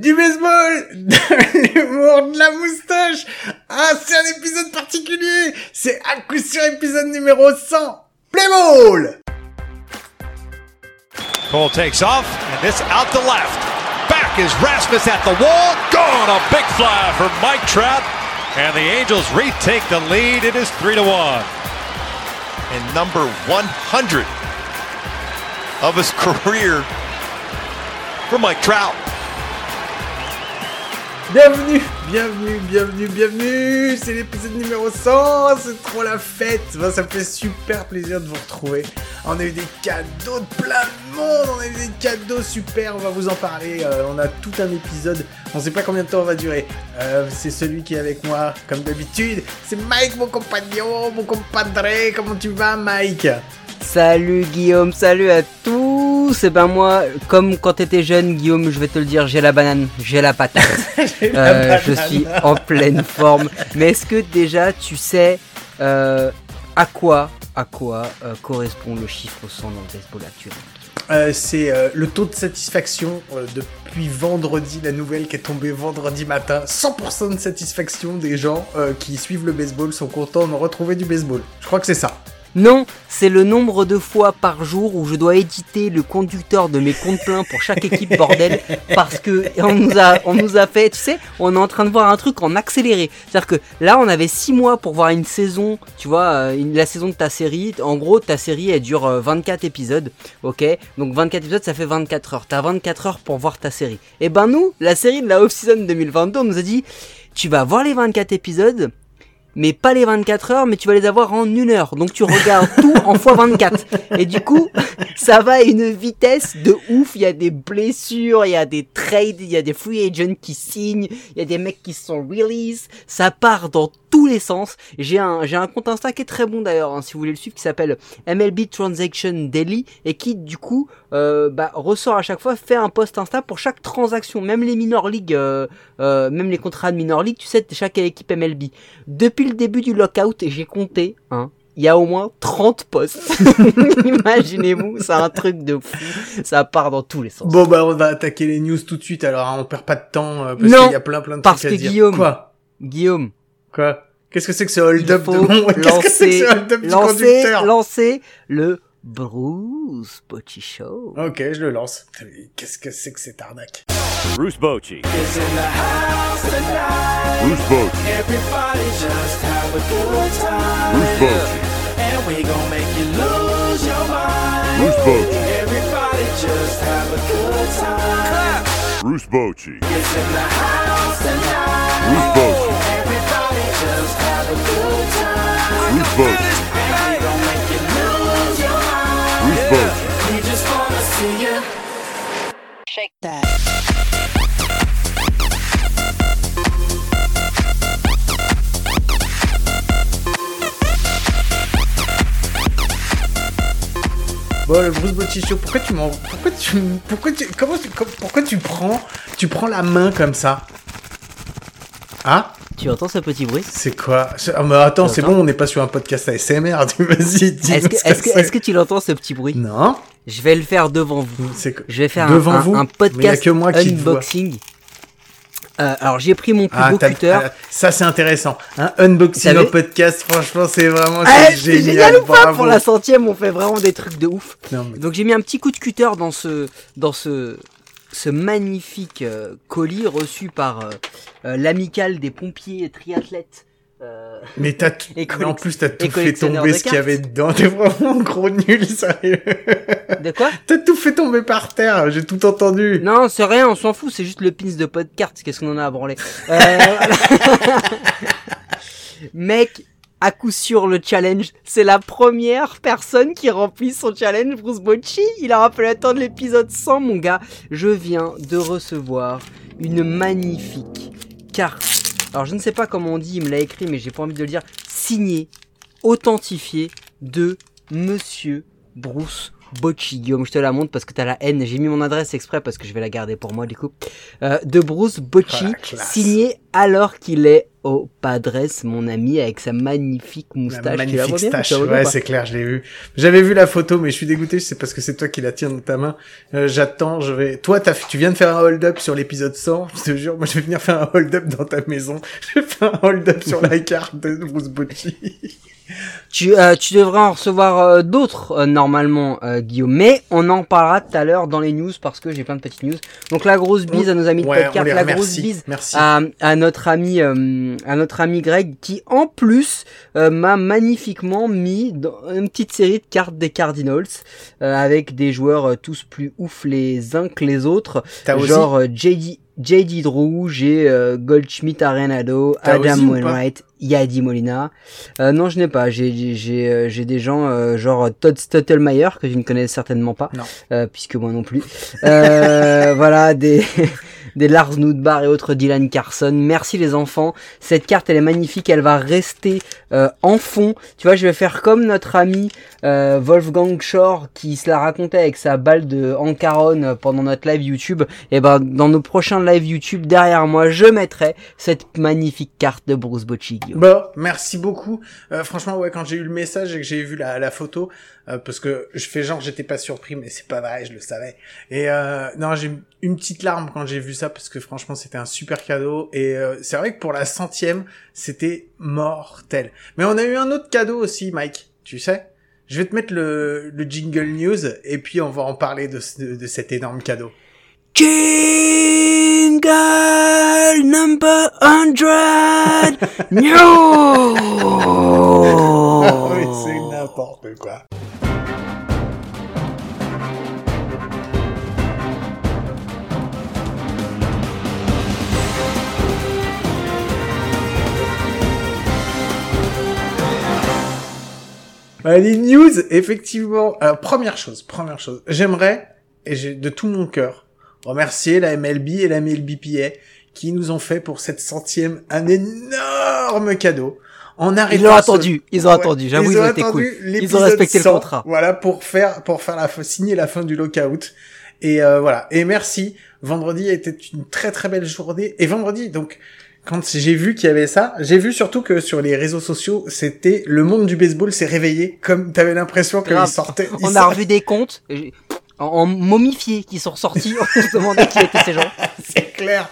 du baseball, l'humour, de la moustache. Ah, c'est un épisode particulier. C'est à coup sûr épisode numéro 100. Play ball! Cole takes off, and this out the left. Back is Rasmus at the wall. Gone! A big fly for Mike Trout. And the Angels retake the lead. It is 3 to 1. And number 100 of his career for Mike Trout. Bienvenue, bienvenue, bienvenue, bienvenue. C'est l'épisode numéro 100. C'est trop la fête. Ben, ça me fait super plaisir de vous retrouver. On a eu des cadeaux de plein de monde. On a eu des cadeaux super. On va vous en parler. Euh, on a tout un épisode. On sait pas combien de temps on va durer. Euh, c'est celui qui est avec moi, comme d'habitude. C'est Mike, mon compagnon, mon compadre. Comment tu vas, Mike? Salut Guillaume, salut à tous. Et ben moi, comme quand t'étais jeune, Guillaume, je vais te le dire, j'ai la banane, j'ai la patate. J'ai la Euh, je suis en pleine forme. Mais est-ce que déjà tu sais euh, à quoi, à quoi euh, correspond le chiffre 100 dans le baseball actuel c'est le taux de satisfaction depuis vendredi, la nouvelle qui est tombée vendredi matin. 100% de satisfaction des gens qui suivent le baseball sont contents de retrouver du baseball. Je crois que c'est ça. Non, c'est le nombre de fois par jour où je dois éditer le conducteur de mes comptes pleins pour chaque équipe bordel parce que on nous a on nous a fait, tu sais, on est en train de voir un truc en accéléré. C'est-à-dire que là, on avait 6 mois pour voir une saison, tu vois, euh, la saison de ta série. En gros, ta série elle dure euh, 24 épisodes, OK? Donc 24 épisodes, ça fait 24 heures. T'as 24 heures pour voir ta série. Et ben nous, la série de la off-season 2022, on nous a dit tu vas voir les 24 épisodes mais pas les 24 heures, mais tu vas les avoir en une heure. Donc tu regardes tout en x 24. Et du coup, ça va à une vitesse de ouf. Il y a des blessures, il y a des trades, il y a des free agents qui signent, il y a des mecs qui sont release. Ça part dans tous les sens. J'ai un, j'ai un compte Insta qui est très bon d'ailleurs, hein, si vous voulez le suivre, qui s'appelle MLB Transaction Daily et qui du coup euh, bah, ressort à chaque fois, fait un post Insta pour chaque transaction, même les minor league, euh, euh, même les contrats de minor league, tu sais, de chaque équipe MLB. Depuis le début du lockout, et j'ai compté, hein, il y a au moins 30 posts. Imaginez-vous, c'est un truc de fou. Ça part dans tous les sens. Bon bah on va attaquer les news tout de suite alors hein, on perd pas de temps euh, parce qu'il y a plein plein de parce trucs à que dire. Guillaume, Quoi? Guillaume, Quoi? Qu'est-ce que c'est que ce hold-up de mon... Qu'est-ce que c'est que ce hold-up du conducteur? lancer le Bruce Bochy Show. Ok, je le lance. Qu'est-ce que c'est que cette arnaque? Bruce Bochy. is in the house tonight? Bruce Bochy. Everybody just have a good time. Bruce Bochy. And we gon' make you lose your mind. Bruce Bochy. Everybody just have a good time. Bruce Bochy. It's in the house tonight? Bruce Bochy. Everybody just have a good time. Bruce Bochy. See you. Bon, le Bruce Show, pourquoi tu m'en... Pourquoi tu... Pourquoi tu... Comment tu... Pourquoi tu prends... Tu prends la main comme ça? Hein? Tu entends ce petit bruit? C'est quoi? Ah mais attends, c'est bon, on n'est pas sur un podcast ASMR, tu vas-y, dis Est-ce que, tu l'entends ce petit bruit? Non Je vais le faire devant vous. Je vais faire Devant un, vous? un podcast que moi qui unboxing. Euh, alors j'ai pris mon plus Ah, beau cutter. ah, ça c'est intéressant. Un unboxing au podcast, franchement, c'est vraiment Ah, génial. génial ou pas? Pour la centième, on fait vraiment des trucs de ouf. Non, mais- Donc j'ai mis un petit coup de cutter dans ce dans ce ce magnifique euh, colis reçu par euh, euh, l'amicale des pompiers et triathlètes. euh, Mais t'as tout... En plus t'as tout fait tomber ce qu'il y avait dedans. T'es vraiment gros nul, sérieux. de quoi? T'as tout fait tomber par terre. J'ai tout entendu. Non, c'est rien, on s'en fout, c'est juste le pins de podcast. Qu'est-ce qu'on en a à branler Euh. Mec, à coup sûr le challenge, c'est la première personne qui remplit son challenge, Bruce Bocci. Il a rappelé à temps de l'épisode 100, mon gars. Je viens de recevoir une magnifique carte. Alors je ne sais pas comment on dit, il me l'a écrit, mais j'ai pas envie de le dire. Signée, authentifiée de Monsieur Bruce Bocci. Guillaume, je te la montre parce que t'as la haine. J'ai mis mon adresse exprès parce que je vais la garder pour moi du coup. Euh, de Bruce Bocci, signé alors qu'il est au Padres, mon ami, avec sa magnifique La moustache. Tu la magnifique vois bien, stache. tu la vois bien Ouais, c'est clair, je l'ai vu. J'avais vu la photo, mais je suis dégoûté. C'est parce que c'est toi qui la tiens dans ta main. Euh, J'attends, je vais. Toi, tu viens de faire un hold-up sur l'épisode 100. Je te jure, moi, je vais venir faire un hold-up dans ta maison. Je vais faire un hold-up sur la carte de Bruce Bocci. Tu, euh, tu devrais en recevoir euh, d'autres euh, normalement, euh, Guillaume. Mais on en parlera tout à l'heure dans les news parce que j'ai plein de petites news. Donc la grosse bise à nos amis de Ouais, podcast, la grosse bise Merci. à, à notre ami euh, à notre ami Greg qui en plus euh, m'a magnifiquement mis dans une petite série de cartes des Cardinals euh, avec des joueurs tous plus ouf les uns que les autres. Genre JD JD Drew, j'ai euh, Goldschmidt Arenado, Adam Wainwright, Yadi Molina. Euh, non, je n'ai pas. J'ai j'ai j'ai euh, j'ai des gens euh, genre Todd Stuttelmeyer que tu ne connais certainement pas, Non. euh, puisque moi non plus. Euh, voilà des des Lars Nudbar et autres Dylan Carson. Merci les enfants. Cette carte elle est magnifique. Elle va rester euh, en fond. Tu vois, je vais faire comme notre ami euh, Wolfgang Shore qui se la racontait avec sa balle de Ancaron pendant notre live YouTube. Et ben dans nos prochains live YouTube derrière moi, je mettrai cette magnifique carte de Bruce Bocci. Bon, merci beaucoup. Euh, franchement, ouais, quand j'ai eu le message et que j'ai vu la photo, euh, parce que je fais genre j'étais pas surpris, mais c'est pas vrai, je le savais. Et euh, non, j'ai eu une petite larme quand j'ai vu ça parce que franchement c'était un super cadeau. Et euh, c'est vrai que pour la centième, c'était mortel. Mais on a eu un autre cadeau aussi, Mike. Tu sais Je vais te mettre le, le jingle news et puis on va en parler de, ce- de, cet énorme cadeau. Jingle number 100 New Ah oui, c'est n'importe quoi. Euh, Les news, effectivement. Alors, première chose, première chose. J'aimerais, et j'ai de tout mon cœur, remercier la MLB et la MLBPA qui nous ont fait pour cette centième un énorme cadeau. En arrêtant Ils l'ont ce- attendu, ils ont attendu, j'avoue, ils ont été cool. Ils ont respecté le 100, contrat. Voilà, pour faire, pour faire la, signer la fin du lockout. Et euh, voilà. Et merci. Vendredi était une très très belle journée. Et vendredi, donc, quand j'ai vu qu'il y avait ça, j'ai vu surtout que sur les réseaux sociaux, c'était le monde du baseball s'est réveillé. Comme t'avais l'impression qu'il Grave. sortait. il On a revu des comptes en momifiés qui sont ressortis. On se demandait qui étaient ces gens. C'est clair.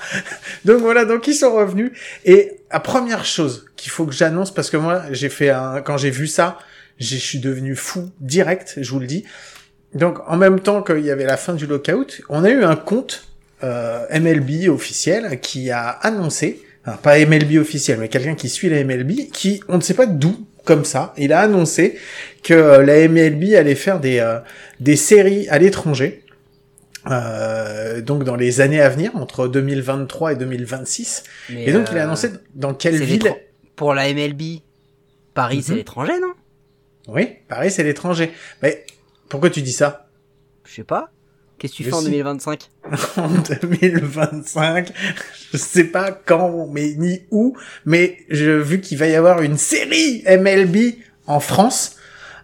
Donc voilà, donc ils sont revenus. Et la première chose qu'il faut que j'annonce, parce que moi, j'ai fait un, quand j'ai vu ça, je suis devenu fou direct, je vous le dis. Donc en même temps qu'il y avait la fin du lockout, on a eu un compte euh, MLB officiel qui a annoncé, pas MLB officiel, mais quelqu'un qui suit la MLB, qui on ne sait pas d'où, comme ça, il a annoncé que euh, la MLB allait faire des euh, des séries à l'étranger. Euh, donc dans les années à venir, entre 2023 et 2026. Mais, Et donc il a euh, annoncé dans quelle c'est ville Pour la MLB, Paris, c'est Mhm. l'étranger, non? Oui, pareil, c'est l'étranger. Mais pourquoi tu dis ça? Je sais pas. Qu'est-ce que tu Je fais en sais. 2025 En 2025, je sais pas quand, mais ni où, mais je, vu qu'il va y avoir une série MLB en France,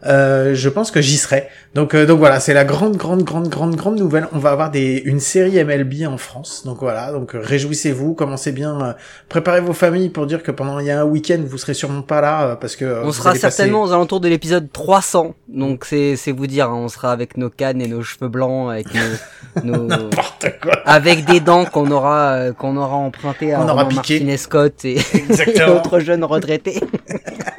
euh, je pense que j'y serai. Donc, euh, donc voilà, c'est la grande, grande, grande, grande, grande nouvelle. On va avoir des, une série MLB en France. Donc voilà, donc euh, réjouissez-vous, commencez bien, euh, préparez vos familles pour dire que pendant il y a un week-end, vous serez sûrement pas là euh, parce que euh, On sera passer- certainement aux alentours de l'épisode 300. Donc c'est c'est vous dire, hein, on sera avec nos cannes et nos cheveux blancs, avec nos, nos- n'importe quoi. avec des dents qu'on aura euh, qu'on aura empruntées à On aura Romain piqué. Martinez Scott et, et autres jeunes retraités.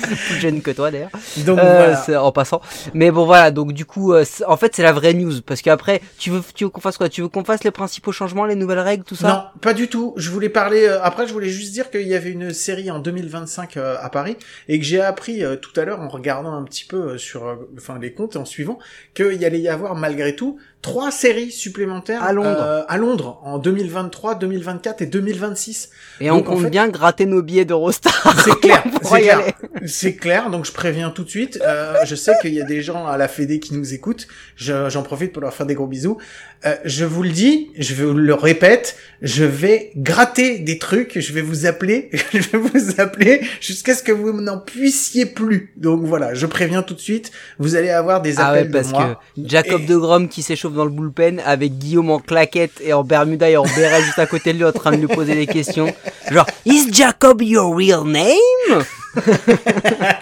Plus jeunes que toi d'ailleurs. Donc Euh, voilà. en passant. Mais bon voilà, donc du coup, euh, en fait c'est la vraie news parce qu'après tu veux tu veux qu'on fasse quoi? Tu veux qu'on fasse les principaux changements, les nouvelles règles, tout ça? Non, pas du tout. Je voulais parler. euh, après, je voulais juste dire qu'il y avait une série en 2025 euh, à Paris et que j'ai appris euh, tout à l'heure en regardant un petit peu euh, sur, euh, enfin, les comptes et en suivant qu'il y allait y avoir malgré tout trois séries supplémentaires À Londres. euh, à Londres en 2023, 2024 et 2026. Et on en compte fait- bien gratter nos billets d'Eurostar. C'est clair, c'est clair. C'est clair, donc je préviens tout de suite. Euh, je sais qu'il y a des gens à la Fédé qui nous écoutent. Je- J'en profite pour leur faire des gros bisous. Euh, je vous le dis, je vous le répète, je vais gratter des trucs, je vais vous appeler, je vais vous appeler jusqu'à ce que vous n'en puissiez plus. Donc voilà, je préviens tout de suite, vous allez avoir des Ah ouais, appels parce de moi. que Jacob Et- de Grom qui s'échauffe dans le bullpen avec Guillaume en claquette et en Bermuda et en béret juste à côté de lui en train de lui poser des questions. Genre, is Jacob your real name?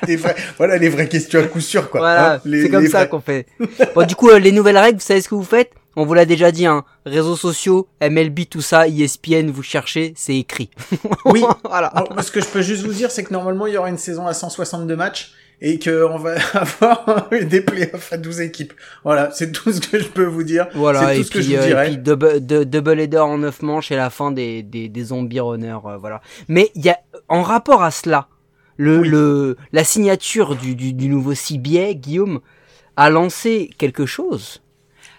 vrais- voilà les vraies questions à coup sûr quoi. Voilà, Hein, c'est comme ça qu'on fait. Bon, du coup, euh, les nouvelles règles, vous savez ce que vous faites? On vous l'a déjà dit, hein. Réseaux sociaux, MLB, tout ça, ESPN, vous cherchez, c'est écrit. Oui. voilà. Bon, ce que je peux juste vous dire, c'est que normalement, il y aura une saison à 162 matchs et qu'on va avoir des playoffs à 12 équipes. Voilà, c'est tout ce que je peux vous dire. Voilà, c'est tout et ce que puis, je vous euh, et dirais. puis double, de- double header en 9 manches et la fin des, des, des zombie runners, euh, voilà. Mais il y a, en rapport à cela, le, Oui. le, la signature du, du, du nouveau CBA, Guillaume, a lancé quelque chose.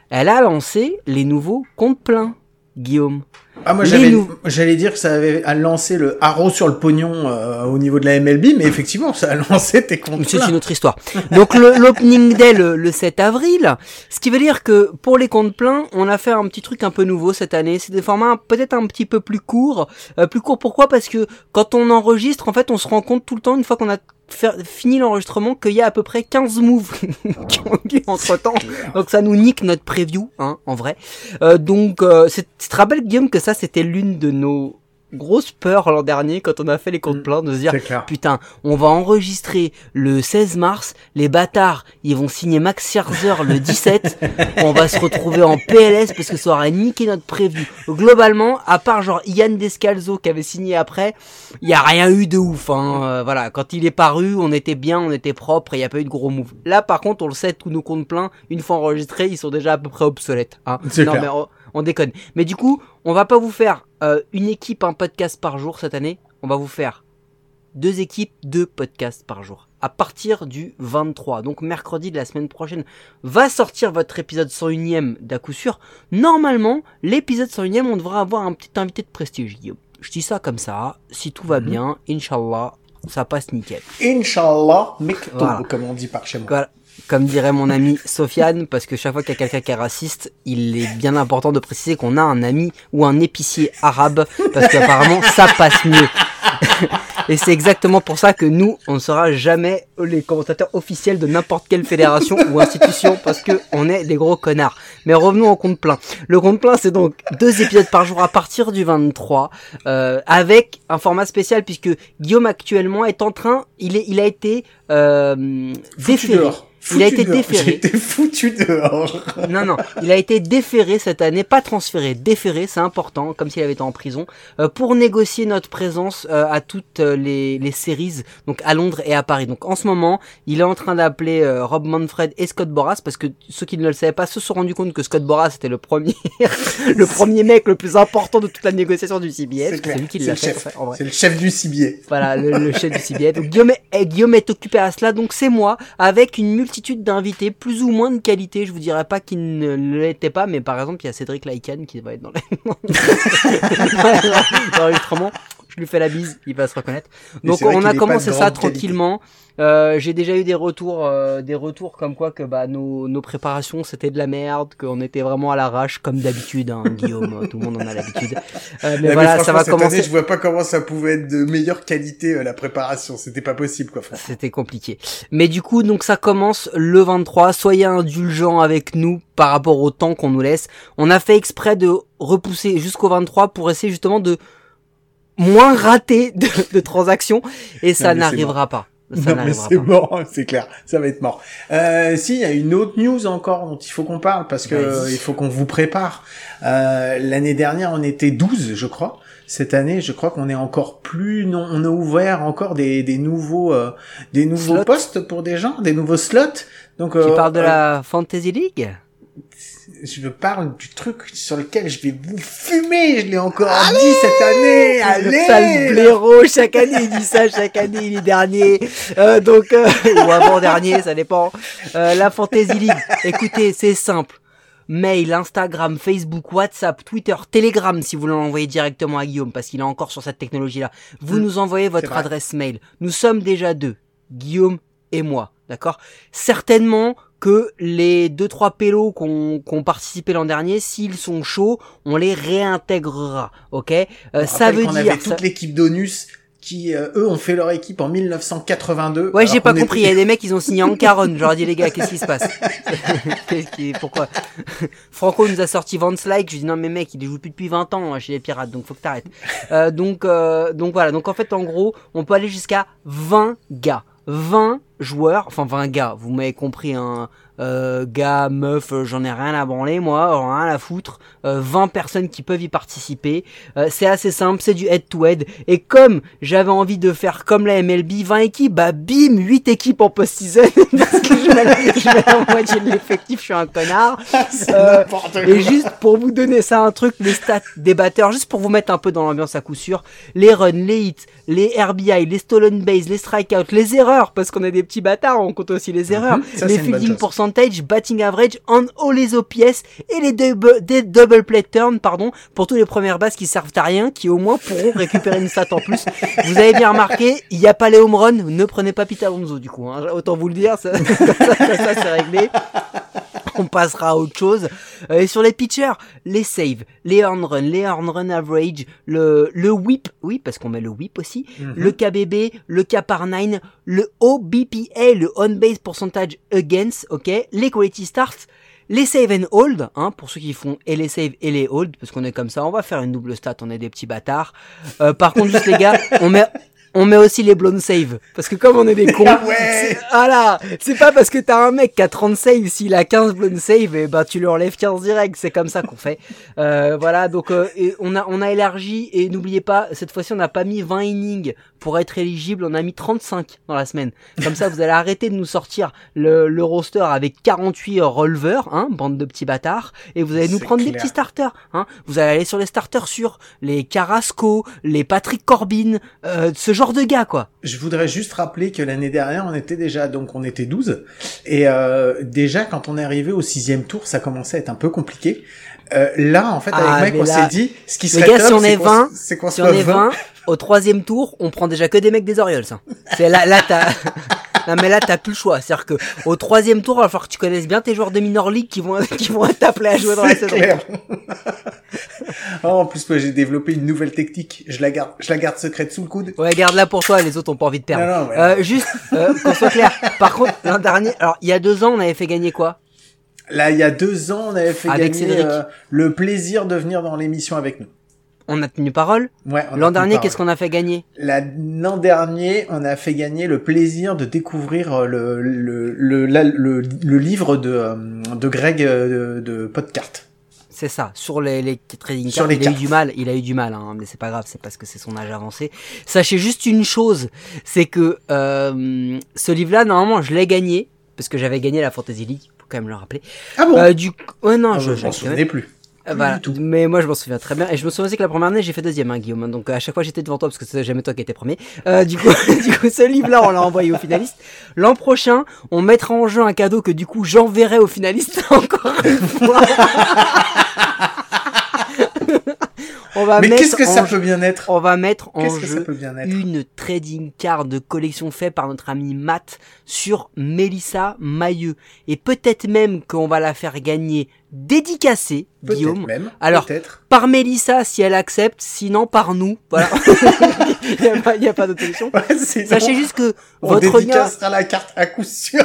Elle a lancé les nouveaux comptes pleins, Guillaume. Ah, moi, j'allais, nou- j'allais dire que ça avait à lancer le haro sur le pognon euh, au niveau de la MLB, mais effectivement, ça a lancé tes comptes. C'est une autre histoire. Donc l'opening day le, le 7 avril, ce qui veut dire que pour les comptes pleins, on a fait un petit truc un peu nouveau cette année. C'est des formats peut-être un petit peu plus courts. Euh, plus courts pourquoi? Parce que quand on enregistre, en fait, on se rend compte tout le temps, une fois qu'on a fini l'enregistrement, qu'il y a à peu près 15 moves qui ont lieu entre temps. Donc ça nous nique notre preview, hein, en vrai. Euh, donc, euh, c'est- tu te rappelles Guillaume que ça c'était l'une de nos grosses peurs l'an dernier quand on a fait les comptes Mm. pleins de se dire. Putain, on va enregistrer le 16 mars, les bâtards, ils vont signer Max Scherzer le 17, on va se retrouver en PLS parce que ça aurait niqué notre prévu. Globalement, à part genre Yann Descalzo qui avait signé après, il y a rien eu de ouf. Hein. Euh, voilà, quand il est paru, on était bien, on était propre et il y a pas eu de gros move. Là, par contre, on le sait, tous nos comptes pleins, une fois enregistrés, ils sont déjà à peu près obsolètes. Hein. Non clair. mais on, on déconne. Mais du coup, on va pas vous faire euh, une équipe, un podcast par jour cette année. On va vous faire deux équipes, deux podcasts par jour. À partir du 23, donc mercredi de la semaine prochaine, va sortir votre épisode 101ème d'à coup sûr. Normalement, l'épisode 101ème, on devrait avoir un petit invité de prestige. Je dis ça comme ça, si tout va Mhm. bien, Inch'Allah, ça passe nickel. Inch'Allah, Voilà. comme on dit par chez moi. Voilà. Comme dirait mon ami Sofiane, parce que chaque fois qu'il y a quelqu'un qui est raciste, il est bien important de préciser qu'on a un ami ou un épicier arabe, parce qu'apparemment ça passe mieux. Et c'est exactement pour ça que nous, on ne sera jamais les commentateurs officiels de n'importe quelle fédération ou institution, parce que on est les gros connards. Mais revenons au compte plein. Le compte plein, c'est donc deux épisodes par jour à partir du 23, euh, avec un format spécial, puisque Guillaume actuellement est en train, il, est, il a été euh, déféré. Il a été dehors. déféré. J'ai été foutu dehors. Non, non, il a été déféré cette année, pas transféré, déféré, c'est important, comme s'il avait été en prison, euh, pour négocier notre présence euh, à toutes euh, les, les séries, donc à Londres et à Paris. Donc en ce moment, il est en train d'appeler euh, Rob Manfred et Scott Boras, parce que ceux qui ne le savaient pas se sont rendus compte que Scott Boras était le premier, le premier mec le plus important de toute la négociation du CBS. C'est lui qui l'a le fait, chef. en vrai. C'est le chef du cibier. Voilà, le, le chef du CBA. Donc Guillaume est, Guillaume est occupé à cela, donc c'est moi, avec une d'invités, plus ou moins de qualité. Je vous dirais pas qu'ils ne l'étaient pas, mais par exemple, il y a Cédric Laïcan qui va être dans l'enregistrement. Je lui fais la bise, il va se reconnaître. Donc on a commencé ça tranquillement. Euh, J'ai déjà eu des retours, euh, des retours comme quoi que bah nos, nos préparations c'était de la merde, qu'on était vraiment à l'arrache comme d'habitude, hein, Guillaume. Tout le monde en a l'habitude. Euh, mais voilà, ça va cette commencer. année, je vois pas comment ça pouvait être de meilleure qualité euh, la préparation. C'était pas possible, quoi. C'était compliqué. Mais du coup, donc ça commence le 23. Soyez indulgents avec nous par rapport au temps qu'on nous laisse. On a fait exprès de repousser jusqu'au 23 pour essayer justement de moins rater de, de transactions et ça n'arrivera pas. Ça non, mais c'est mort, c'est clair, ça va être mort. Euh, si, il y a une autre news encore dont il faut qu'on parle parce que Vas-y. il faut qu'on vous prépare. Euh, L'année dernière, on était 12, je crois. Cette année, je crois qu'on est encore plus, non, on a ouvert encore des, des nouveaux, euh, des nouveaux Slots. postes pour des gens, des nouveaux slots. Donc, Tu euh, parles de euh, la Fantasy League? Je parle du truc sur lequel je vais vous fumer. Je l'ai encore dit cette année. Le Allez. sale blaireau, chaque année il dit ça, chaque année il est dernier. Euh, donc, euh, ou avant-dernier, ça dépend. Euh, la Fantasy League, écoutez, c'est simple. mail, Instagram, Facebook, WhatsApp, Twitter, Telegram si vous voulez l'envoyer directement à Guillaume parce qu'il est encore sur cette technologie-là. Vous Mm. nous envoyez votre adresse mail. Nous sommes déjà deux, Guillaume et moi, d'accord? Certainement que les deux trois pélos qu'on qu'on participé l'an dernier, s'ils sont chauds, on les réintégrera, ok? Euh, On Ça veut qu'on dire avait ça- toute l'équipe d'ONUS qui, euh, eux, ont fait leur équipe en 1982. Ouais, j'ai pas compris. Il y a des mecs, ils ont signé en caronne. J'aurais dit, les gars, qu'est-ce qui se passe? Qu'est-ce qui- Pourquoi? Franco nous a sorti Vance Like. Je dis, non, mais mec, il joue plus depuis 20 ans chez les pirates, donc faut que t'arrêtes. Euh, donc, euh, donc voilà. Donc en fait, en gros, on peut aller jusqu'à 20 gars. 20 joueurs, enfin 20 gars, vous m'avez compris, un euh, gars, meuf, euh, j'en ai rien à branler, moi, rien à foutre. Euh, 20 personnes qui peuvent y participer. Euh, c'est assez simple, c'est du head-to-head. Et comme j'avais envie de faire comme la MLB, 20 équipes, bah bim, 8 équipes en post-season. parce que je mets, la moitié de l'effectif, je suis un connard. Euh, quoi. Et juste pour vous donner ça un truc, les stats des batteurs, juste pour vous mettre un peu dans l'ambiance à coup sûr, les runs, les hits, les RBI, les stolen base, les strikeouts, les erreurs, parce qu'on est des petits bâtards, on compte aussi les erreurs, Mhm, ça, les fielding. Batting average, on all les OPS et les double, des double play turn, pardon, pour tous les premières bases qui servent à rien, qui au moins pourront récupérer une stat en plus. Vous avez bien remarqué, il n'y a pas les home runs, ne prenez pas Pete Alonso du coup, hein, autant vous le dire, ça, c'est réglé on passera à autre chose. Euh, et sur les pitchers, les saves, les earn run, les earn run average, le, le whip, oui, parce qu'on met le whip aussi, Mhm. le KBB, le K par 9, le OBPA, le on base percentage against, ok, les quality starts, les save and hold, hein, pour ceux qui font et les save et les hold, parce qu'on est comme ça, on va faire une double stat, on est des petits bâtards. Euh, par contre, juste les gars, on met, on met aussi les blown save, parce que comme on est des cons, Ah ouais. voilà, c'est pas parce que t'as un mec qui a 30 saves, s'il a 15 blown save, et bah tu lui enlèves 15 direct, c'est comme ça qu'on fait. Euh, voilà, donc euh, et on a on a élargi et n'oubliez pas, cette fois-ci on n'a pas mis 20 innings pour être éligible, on a mis 35 dans la semaine. Comme ça vous allez arrêter de nous sortir le, le roster avec 48 releveurs, hein, bande de petits bâtards, et vous allez nous prendre des petits starters, hein. Vous allez aller sur les starters sûrs, les Carrasco, les Patrick Corbin, euh, ce genre de gars quoi. Je voudrais juste rappeler que l'année dernière, on était déjà, donc on était 12. Et euh, déjà, quand on est arrivé au sixième tour, ça commençait à être un peu compliqué. Euh, là, en fait, avec Ah, Mike, mais on s'est dit, ce qui Les serait gars, top, si on est qu'on 20, s- c'est qu'on Si on est 20, au troisième tour, on prend déjà que des mecs des Orioles. hein. C'est là, là t'as, non mais là t'as plus le choix. C'est-à-dire que au troisième tour, il va falloir que tu connaisses bien tes joueurs de minor league qui vont, qui vont être appelés à jouer dans la saison. clair. Oh, en plus, moi, j'ai développé une nouvelle technique. Je la garde, je la garde secrète sous le coude. Ouais, garde-la pour toi, les autres ont pas envie de perdre. Non, non, ouais. Euh, juste, euh, qu'on soit clair. Par contre, l'an dernier, alors il y a deux ans, on avait fait gagner quoi? Là, il y a deux ans, on avait fait Avec gagner euh, le plaisir de venir dans l'émission avec nous. On a tenu parole. Ouais, L'an dernier, qu'est-ce qu'on a fait gagner? La- L'an dernier, on a fait gagner le plaisir de découvrir euh, le, le, le, la- le, le livre de, euh, de Greg euh, de, de Podcart. C'est ça, sur les, les trading cards, il a eu du mal, il a eu du mal, hein, mais c'est pas grave, c'est parce que c'est son âge avancé. Sachez juste une chose, c'est que euh, ce livre-là, normalement, je l'ai gagné, parce que j'avais gagné la Fantasy League, faut quand même le rappeler. Ah bon? Euh, du ouais, non, Ah, je, Je m'en souvenais plus. Euh, Plus voilà. du tout. Mais moi, je m'en souviens très bien. Et je me souviens aussi que la première année, j'ai fait deuxième, hein, Guillaume. Donc, à chaque fois, j'étais devant toi parce que c'est jamais toi qui étais premier. Euh, du coup, du coup, ce livre-là, on l'a envoyé aux finalistes. L'an prochain, on mettra en jeu un cadeau que du coup, j'enverrai aux finalistes encore une fois. on va Mais mettre qu'est-ce que ça jeu- peut bien être on va mettre en Qu'est-ce que ça jeu peut bien être une trading card de collection fait par notre ami Matt sur Mélissa Mailleux. Et peut-être même qu'on va la faire gagner dédicacée, Guillaume. même. Alors, par Mélissa si elle accepte, sinon par nous. Voilà. Il n'y a a pas d'autre solution. Ouais, Sachez juste que on votre gars, dédicacera la carte à coup sûr.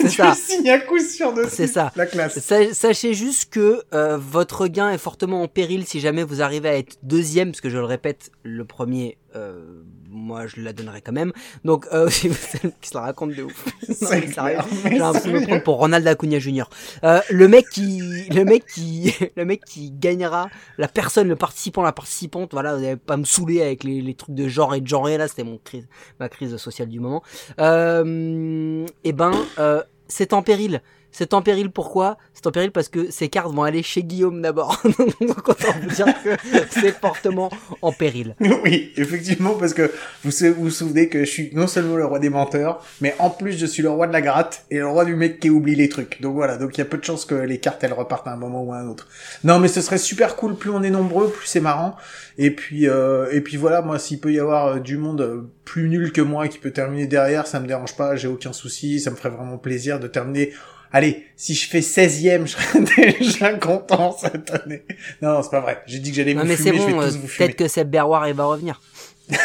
C'est ça. signes à coup sûr dessus. C'est ça. La classe. Sa- Sachez juste que euh, votre gain est fortement en péril si jamais vous arrivez à être deuxième, parce que je le répète, le premier, euh, moi je la donnerai quand même. Donc, euh, qui se la raconte de ouf. J'ai l'impression de me prendre pour Ronald Acuna Jr. Euh, le mec qui, le mec qui, le mec qui gagnera, la personne, le participant, la participante, voilà, vous n'allez pas me saouler avec les, les trucs de genre et de genre, et là c'était mon crise, ma crise sociale du moment. Euh, et ben, euh, c'est en péril. C'est en péril pourquoi? C'est en péril parce que ces cartes vont aller chez Guillaume d'abord. Donc autant vous dire que c'est fortement en péril. Oui, effectivement, parce que vous vous souvenez que je suis non seulement le roi des menteurs, mais en plus je suis le roi de la gratte et le roi du mec qui oublie les trucs. Donc voilà, donc il y a peu de chances que les cartes elles repartent à un moment ou à un autre. Non, mais ce serait super cool. Plus on est nombreux, plus c'est marrant. Et puis euh, et puis voilà, moi s'il peut y avoir euh, du monde euh, plus nul que moi qui peut terminer derrière, ça me dérange pas. J'ai aucun souci. Ça me ferait vraiment plaisir de terminer. Allez, si je fais 16ème, je serais déjà content cette année. Non, non, c'est pas vrai. J'ai dit que j'allais Non vous mais c'est fumer, je vais bon, euh, tous vous fumer. peut-être que Seb Berroir il va revenir.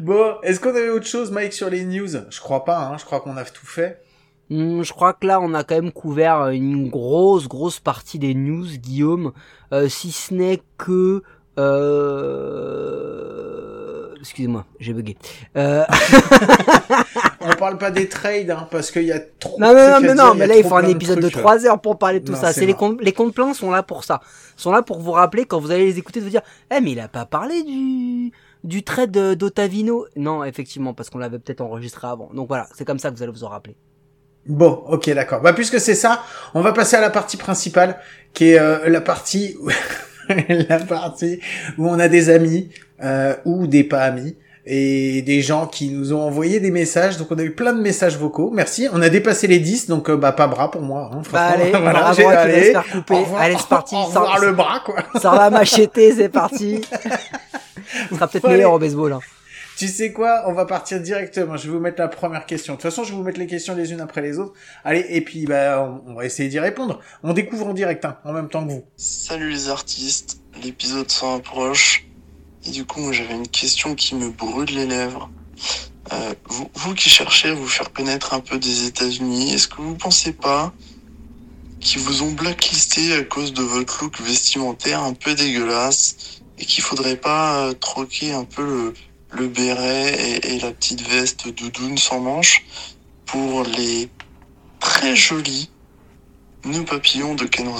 Bon, est-ce qu'on avait autre chose, Mike, sur les news? Je crois pas, hein. Je crois qu'on a tout fait. Hmm, je crois que là, on a quand même couvert euh, une grosse, grosse partie des news, Guillaume. Euh, si ce n'est que... Euh... Excusez-moi, j'ai bugué. Euh... On parle pas des trades, hein, parce qu'il y a trop. Non, non, non, mais non, mais là, il faut un de épisode de trucs. 3 heures pour parler de tout Non, ça. c'est les comptes, les comptes pleins sont là pour ça. Sont là pour vous rappeler quand vous allez les écouter de vous dire, eh, mais il a pas parlé du, du trade de- d'Otavino. Non, effectivement, parce qu'on l'avait peut-être enregistré avant. Donc voilà, c'est comme ça que vous allez vous en rappeler. Bon, ok, d'accord. Bah, puisque c'est ça, on va passer à la partie principale, qui est euh, la partie, la partie où on a des amis euh, ou des pas amis et des gens qui nous ont envoyé des messages. Donc, on a eu plein de messages vocaux. Merci. On a dépassé les 10, donc euh, bah pas bras pour moi. Hein, Bah, allez, bras j'ai- droit qui va allez. se faire couper. Revoir- Allez, c'est parti. Au Ça- revoir ça- le bras, quoi. Sors la machette, c'est parti. Ce sera peut-être Allez. meilleur au baseball. Hein. Tu sais quoi? On va partir directement. Je vais vous mettre la première question. De toute façon, je vais vous mettre les questions les unes après les autres. Allez, et puis bah, on, on va essayer d'y répondre. On découvre en direct, hein, en même temps que vous. Salut les artistes, l'épisode s'en approche. Et du coup, moi j'avais une question qui me brûle les lèvres. Euh, vous, qui cherchez à vous faire connaître un peu des États-Unis, est-ce que vous pensez pas qu'ils vous ont blacklisté à cause de votre look vestimentaire un peu dégueulasse et qu'il faudrait pas euh, troquer un peu le, béret et, la petite veste doudoune sans manches pour les très jolis nœuds papillons de Ken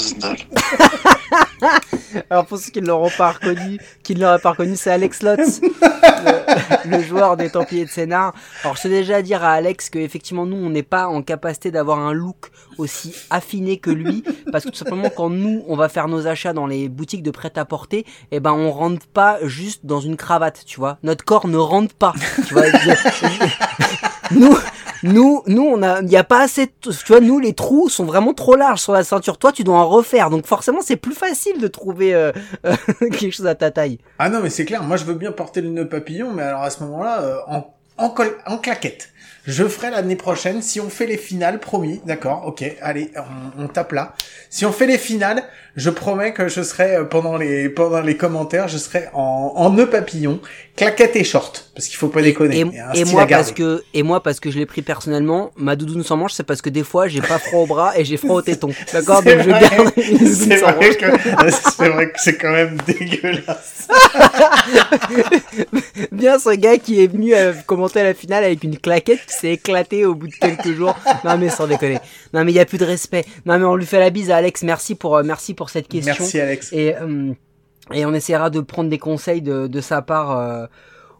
Alors pour ceux qui ne l'auront pas reconnu, qui ne l'auraient pas reconnu, c'est Alex Lotz, le, le joueur des Templiers de Sénart. Alors je sais déjà dire à Alex que effectivement nous on n'est pas en capacité d'avoir un look aussi affiné que lui, parce que tout simplement quand nous on va faire nos achats dans les boutiques de prêt-à-porter, eh ben on rentre pas juste dans une cravate, tu vois. Notre corps ne rentre pas, tu vois. nous, nous, nous, on a, il y a pas assez, tu vois, nous, les trous sont vraiment trop larges sur la ceinture. Toi, tu dois en refaire. Donc, forcément, c'est plus facile de trouver euh, euh, quelque chose à ta taille. Ah non, mais c'est clair. Moi, je veux bien porter le nœud papillon, mais alors à ce moment-là, euh, en, en, claquette. Je ferai l'année prochaine si on fait les finales, promis. D'accord, ok. Allez, on tape là. Si on fait les finales, je promets que je serai euh, pendant les pendant les commentaires, je serai en, en nœud papillon, claquette et short, parce qu'il faut pas déconner. Et, moi, parce que, et moi, parce que je l'ai pris personnellement, ma doudoune sans manche, c'est parce que des fois, j'ai pas froid au bras et j'ai froid au téton. D'accord? C'est Donc, je vrai. garde une doudoune C'est sans vrai manche. que c'est vrai que c'est quand même dégueulasse. Bien ce gars qui est venu euh, commenter la finale avec une claquette qui s'est éclatée au bout de quelques jours. Non mais sans déconner. Non mais il y a plus de respect. Non mais on lui fait la bise à Alex. Merci pour euh, merci pour cette question. Merci Alex. Et euh, et on essaiera de prendre des conseils de, de sa part euh,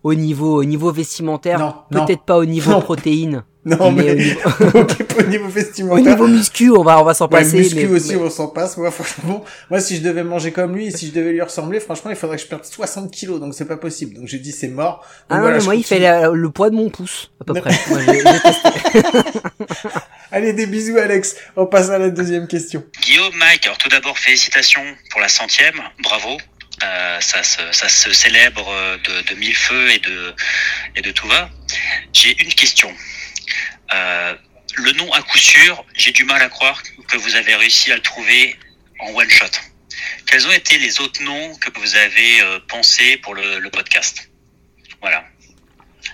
au niveau au niveau vestimentaire. Peut-être pas au niveau Non. protéines. Non mais mais, au niveau- au niveau Au vestimentaire. niveau muscu, on va on va s'en Ouais, passer. muscu mais, aussi, mais- on s'en passe. Moi, franchement, moi, si je devais manger comme lui et si je devais lui ressembler, franchement, il faudrait que je perde 60 kilos, donc c'est pas possible. Donc j'ai dit c'est mort. Donc Ah non, voilà, mais moi il fait la- le poids de mon pouce à peu Non. près. Moi, testé. Allez, des bisous, Alex. On passe à la deuxième question. Guillaume, Mike, alors tout d'abord félicitations pour la centième, bravo. Euh, ça, se, ça se célèbre euh, de, de mille feux et de, et de tout va. J'ai une question. Le nom à coup sûr, j'ai du mal à croire que vous avez réussi à le trouver en one shot. Quels ont été les autres noms que vous avez euh, pensés pour le podcast? Voilà.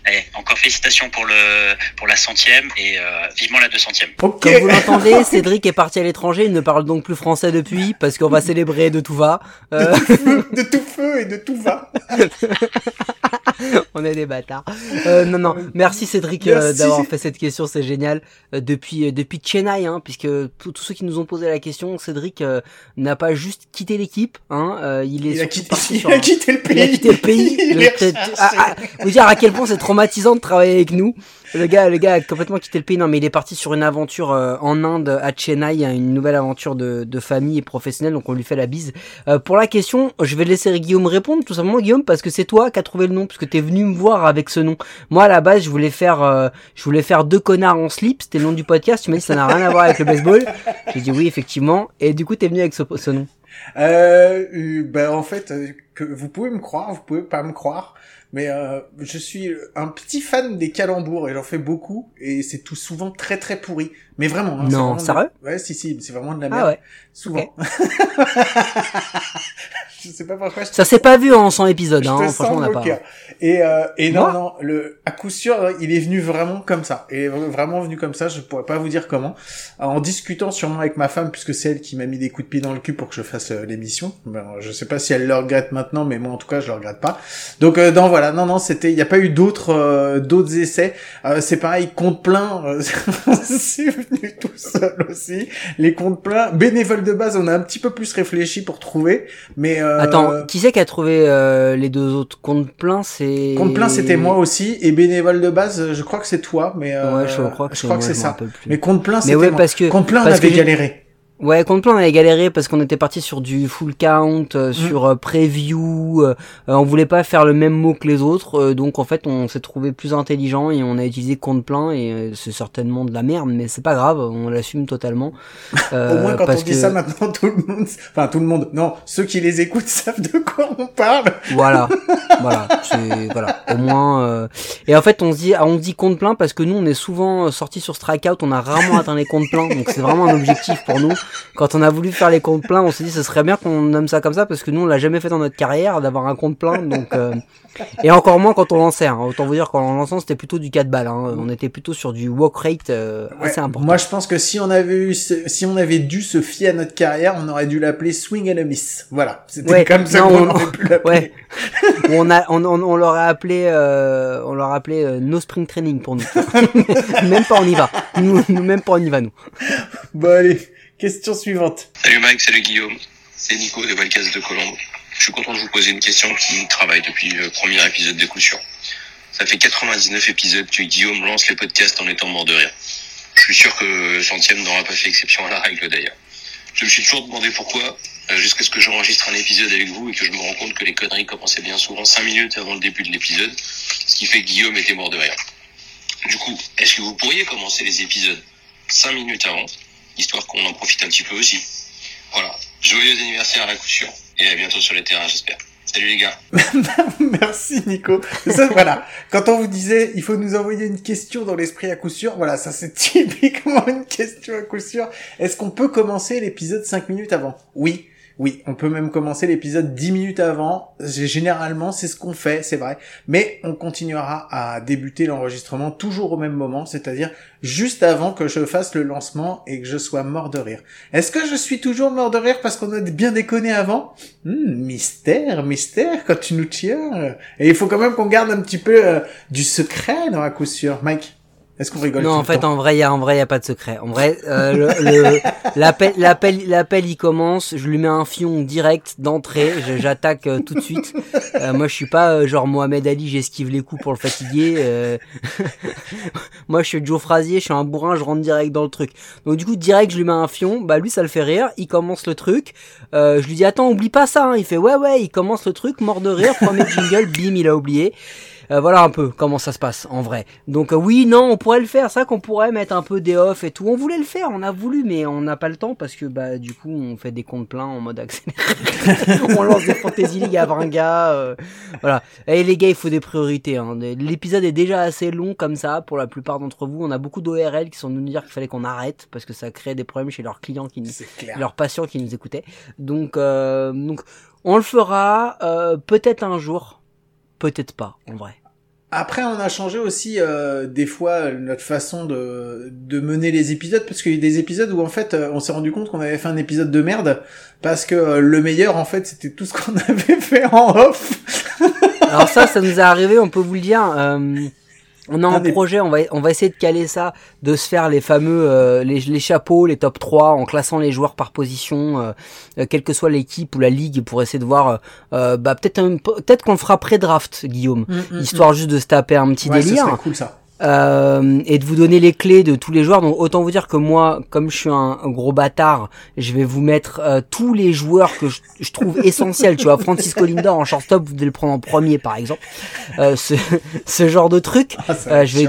Allez, encore félicitations pour le pour la centième et euh, vivement la deux centième. Ok. Comme vous l'entendez, Cédric est parti à l'étranger, il ne parle donc plus français depuis, parce qu'on va célébrer de tout va. Euh, de tout feu et de tout va. on est des bâtards. Euh, non, non, merci Cédric euh, d'avoir fait cette question, c'est génial. Euh, depuis euh, depuis Chennai, hein, puisque tous ceux qui nous ont posé la question, Cédric euh, n'a pas juste quitté l'équipe, hein, euh, il est Il a, quitté, parti il sur a un- quitté le pays. il a quitté le pays. Il Le- est ah, ah, vous dire à quel point c'est traumatisant de travailler avec nous. Le gars, le gars a complètement quitté le pays. Non, mais il est parti sur une aventure euh, en Inde, à Chennai, une nouvelle aventure de, de famille et professionnelle. Donc on lui fait la bise. Euh, pour la question, je vais laisser Guillaume répondre. Tout simplement, Guillaume, parce que c'est toi qui as trouvé le nom, parce que t'es venu me voir avec ce nom. Moi, à la base, je voulais faire, euh, je voulais faire deux connards en slip. C'était le nom du podcast. Tu m'as dit ça n'a rien à voir avec le baseball. J'ai dit oui, effectivement. Et du coup, t'es venu avec ce, ce nom. Euh, euh, ben en fait, euh, que vous pouvez me croire, vous pouvez pas me croire, mais euh, je suis un petit fan des calembours et j'en fais beaucoup et c'est tout souvent très très pourri. Mais vraiment. hein, Non, de- sérieux? Ouais, si si, c'est vraiment de la merde. Ah ouais. Souvent. je sais pas pourquoi. Je Ça s'est pas vu en 100 épisodes. je Hein. te Franchement, sens on n'a au pas. cœur. Et, euh, et non, Moi? non, le, à coup sûr, il est venu vraiment comme ça. Il est vraiment venu comme ça, je pourrais pas vous dire comment. En discutant sûrement avec ma femme, puisque c'est elle qui m'a mis des coups de pied dans le cul pour que je fasse euh, l'émission. Ben, je sais pas si elle le regrette maintenant, mais moi en tout cas, je le regrette pas. Donc, euh, non, voilà, non, non, c'était, il n'y a pas eu d'autres, euh, d'autres essais. Euh, c'est pareil, compte plein, venu tout seul aussi. Les comptes pleins, bénévoles de base, on a un petit peu plus réfléchi pour trouver, mais euh, Attends, qui c'est qui a trouvé euh, les deux autres comptes pleins? C'est. Compte plein, c'était moi aussi, et bénévole de base, je crois que c'est toi, mais euh, Ouais, je crois que je c'est crois que c'est ça. plus. Mais compte plein, Mais c'était ouais, moi. parce que compte plein, on parce avait que galéré. Ouais, compte plein, on avait galéré parce qu'on était parti sur du full count, Mm. euh, sur euh, preview. euh, euh, on voulait pas faire le même mot que les autres, euh, donc en fait, on s'est trouvé plus intelligent et on a utilisé compte plein et euh, c'est certainement de la merde, mais c'est pas grave, on l'assume totalement. Au moins, quand on parce dit que- ça maintenant, tout le monde, enfin tout le monde, non, ceux qui les écoutent savent de quoi on parle. Voilà, voilà, voilà. Au moins, euh, et en fait, on se dit, on se dit compte plein parce que nous, on est souvent sortis sur strikeout, on a rarement atteint les comptes pleins, donc c'est vraiment un objectif pour nous. Quand on a voulu faire les comptes pleins, on s'est dit, ce serait bien qu'on nomme ça comme ça parce que nous, on l'a jamais fait dans notre carrière d'avoir un compte plein, donc euh, et encore moins quand on lançait. Hein. Autant vous dire qu'en lançant, c'était plutôt du 4 balles. Hein. On était plutôt sur du walk rate euh, Ouais, assez important. Moi, je pense que si on avait eu, ce- si on avait dû se fier à notre carrière, on aurait dû l'appeler swing and a miss. Voilà. C'était Ouais, comme ça qu'on on- pu l'appeler. Ouais. on a, on, on, on a appelé, euh, on leur a appelé euh, no spring training pour nous. même pas on y va. Nous, nous même pas on y va nous. Bon, allez. Question suivante. Salut Mike, salut Guillaume. C'est Nico de Valcas de Colombo. Je suis content de vous poser une question qui travaille depuis le premier épisode de sûr. Ça fait 99 épisodes que Guillaume lance les podcasts en étant mort de rire. Je suis sûr que centième n'aura pas fait exception à la règle d'ailleurs. Je me suis toujours demandé pourquoi, euh, jusqu'à ce que j'enregistre un épisode avec vous et que je me rends compte que les conneries commençaient bien souvent 5 minutes avant le début de l'épisode, ce qui fait que Guillaume était mort de rire. Du coup, est-ce que vous pourriez commencer les épisodes 5 minutes avant, histoire qu'on en profite un petit peu aussi Voilà, joyeux anniversaire à coup sûr, et à bientôt sur les terrains j'espère. Salut les gars Merci Nico. Ça, voilà. Quand on vous disait, il faut nous envoyer une question dans l'esprit à coup sûr, voilà, ça c'est typiquement une question à coup sûr. Est-ce qu'on peut commencer l'épisode 5 minutes avant? Oui. Oui, on peut même commencer l'épisode 10 minutes avant. Généralement, c'est ce qu'on fait, c'est vrai. Mais on continuera à débuter l'enregistrement toujours au même moment, c'est-à-dire juste avant que je fasse le lancement et que je sois mort de rire. Est-ce que je suis toujours mort de rire parce qu'on a bien déconné avant? Hmm, Mystère, mystère, quand tu nous tiens. Et il faut quand même qu'on garde un petit peu euh, du secret dans la coup sûr. Mike, est-ce qu'on rigole Non, tout en le fait, temps en vrai, il y a, en vrai, y a pas de secret. En vrai, euh, l'appel, l'appel, l'appel, il commence. Je lui mets un fion direct d'entrée. J'attaque euh, tout de suite. Euh, moi, je suis pas euh, genre Mohamed Ali. J'esquive les coups pour le fatiguer. euh. moi, je suis Joe Frazier. Je suis un bourrin. Je rentre direct dans le truc. Donc, du coup, direct, je lui mets un fion. Bah, lui, ça le fait rire. Il commence le truc. Euh, je lui dis, attends, oublie pas ça. hein. Il fait, ouais, ouais. Il commence le truc, mort de rire. Premier jingle, bim, il a oublié. Euh, voilà un peu comment ça se passe en vrai. Donc euh, oui, non, on pourrait le faire, ça qu'on pourrait mettre un peu des off et tout. On voulait le faire, on a voulu, mais on n'a pas le temps parce que bah du coup on fait des comptes pleins en mode accéléré. on lance des fantasy league à 20 gars. euh, voilà. Et les gars, il faut des priorités. hein. L'épisode est déjà assez long comme ça pour la plupart d'entre vous. On a beaucoup d'ORL qui sont venus nous dire qu'il fallait qu'on arrête parce que ça crée des problèmes chez leurs clients qui nous leurs patients qui nous écoutaient. Donc, euh, donc on le fera euh, peut-être un jour, peut-être pas en vrai. Après, on a changé aussi euh, des fois notre façon de, de mener les épisodes parce qu'il y a des épisodes où en fait euh, on s'est rendu compte qu'on avait fait un épisode de merde parce que euh, le meilleur en fait c'était tout ce qu'on avait fait en off. Alors ça, ça nous est arrivé, on peut vous le dire. euh, on a Un des- projet, on va, on va essayer de caler ça, de se faire les fameux euh, les, les chapeaux, les top 3, en classant les joueurs par position, euh, euh, quelle que soit l'équipe ou la ligue, pour essayer de voir. euh, bah peut-être un- peut-être qu'on le fera pré-draft, Guillaume, histoire juste de se taper un petit Mm, Ouais, délire. serait cool ça. Euh, et de vous donner les clés de tous les joueurs. Donc autant vous dire que moi, comme je suis un, un gros bâtard, je vais vous mettre euh, tous les joueurs que je, je trouve essentiels. Tu vois, Francisco Lindor en shortstop, vous devez le prendre en premier par exemple. Euh, ce, ce genre de truc. Ah, Euh, je vais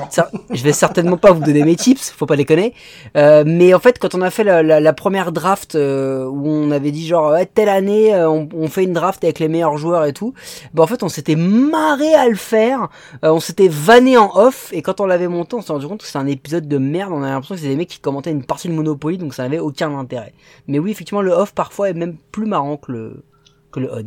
je vais certainement pas vous donner mes tips, faut pas déconner. Euh, mais en fait, quand on a fait la, la, la première draft euh, où on avait dit genre ouais, telle année on, on fait une draft avec les meilleurs joueurs et tout, bah en fait on s'était marré à le faire, Euh, on s'était vanné en off et quand on l'avait monté, on s'est rendu compte que c'est un épisode de merde. On a l'impression que c'est des mecs qui commentaient une partie de Monopoly, donc ça n'avait aucun intérêt. Mais oui, effectivement, le off parfois est même plus marrant que le que le on.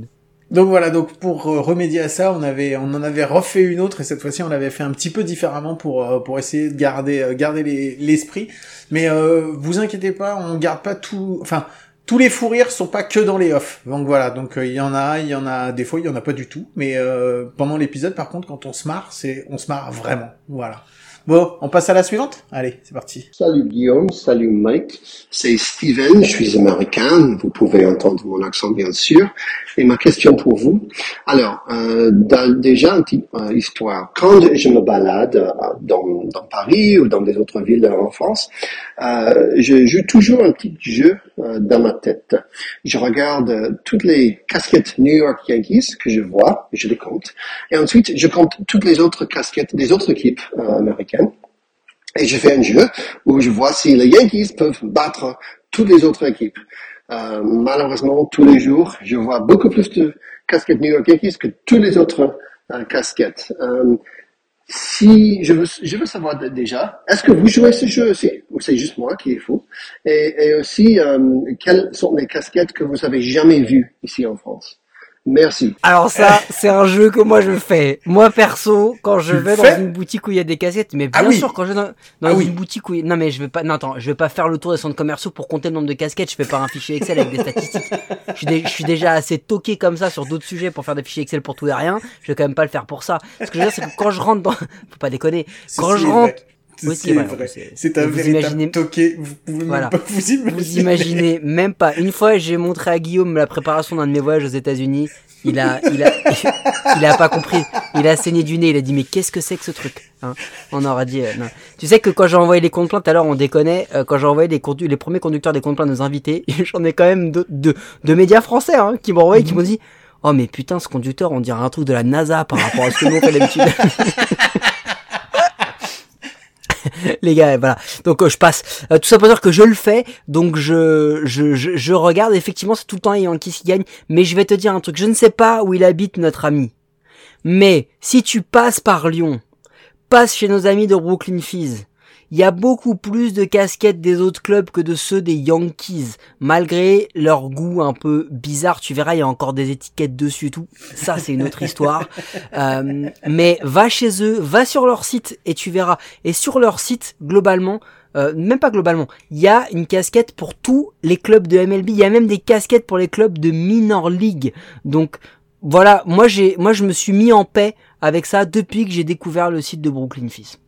Donc voilà, donc pour euh, remédier à ça, on avait, on en avait refait une autre et cette fois-ci on l'avait fait un petit peu différemment pour euh, pour essayer de garder euh, garder les- l'esprit. Mais vous inquiétez pas, on garde pas tout, enfin tous les fous rires sont pas que dans les off. Donc voilà, donc euh, il y en a, il y en a des fois il y en a pas du tout. Mais euh, pendant l'épisode, par contre, quand on se marre, c'est on se marre vraiment. Voilà. Bon, on passe à la suivante? Allez, c'est parti. Salut Guillaume, salut Mike, c'est Steven, je suis américain, vous pouvez entendre mon accent bien sûr. Et ma question pour vous, alors euh, déjà une petite euh, histoire. Quand je me balade euh, dans, Paris ou dans des autres villes en France, je joue toujours un petit jeu dans ma tête. Je regarde toutes les casquettes New York Yankees que je vois, je les compte, et ensuite je compte toutes les autres casquettes des autres équipes euh, Et je fais un jeu où je vois si les Yankees peuvent battre toutes les autres équipes. Euh, malheureusement, tous les jours, je vois beaucoup plus de casquettes New York Yankees que toutes les autres euh, casquettes. Euh, si je veux, je veux savoir déjà, est-ce que vous jouez ce jeu aussi, ou c'est juste moi qui est fou? Et, et aussi, quelles sont les casquettes que vous avez jamais vues ici en France? Merci. Alors ça, c'est un jeu que moi je fais. Moi perso, quand je Tu vais dans une boutique où il y a des cassettes, mais Ah bien oui. sûr, quand je vais dans, dans Ah une oui. boutique où il- non mais je vais pas, non attends, je vais pas faire le tour des centres commerciaux pour compter le nombre de casquettes. Je fais pas un fichier Excel avec des statistiques. Je suis, dé- je suis déjà assez toqué comme ça sur d'autres sujets pour faire des fichiers Excel pour tout et rien. Je vais quand même pas le faire pour ça. Ce que je veux dire, c'est que quand je rentre dans, faut pas déconner. Quand je rentre. Oui, c'est est vrai, vrai. c'est- un vous véritable imaginez- toqué. Vous pouvez Voilà. même pas vous imaginer. vous imaginez même pas. Une fois, j'ai montré à Guillaume la préparation d'un de mes voyages aux États-Unis. Il a, il a, il a pas compris. Il a saigné du nez. Il a dit mais qu'est-ce que c'est que ce truc hein? On aurait dit. euh, non. Tu sais que quand j'ai envoyé les comptes plaintes, alors on déconnait. euh, quand j'ai envoyé les, les premiers conducteurs des comptes plaintes nos invités, j'en ai quand même de, de, de médias français hein, qui m'ont envoyé, qui m'ont dit. Oh mais putain ce conducteur on dirait un truc de la NASA par rapport à ce que nous on fait d'habitude. les gars, voilà. Donc euh, je passe. Euh, tout ça pour dire que je le fais, donc je je, je, regarde. Effectivement, c'est tout le temps les Yankees qui gagnent. Mais je vais te dire un truc. Je ne sais pas où il habite notre ami. Mais si tu passes par Lyon, passe chez nos amis de Brooklyn Fizz. Il y a beaucoup plus de casquettes des autres clubs que de ceux des Yankees. Malgré leur goût un peu bizarre, tu verras, il y a encore des étiquettes dessus et tout. Ça, c'est une autre histoire. Euh, mais va chez eux, va sur leur site et tu verras. Et sur leur site, globalement, euh, même pas globalement, il y a une casquette pour tous les clubs de MLB. Il y a même des casquettes pour les clubs de Minor League. Donc voilà, moi j'ai, moi je me suis mis en paix avec ça depuis que j'ai découvert le site de Brooklyn Fizz.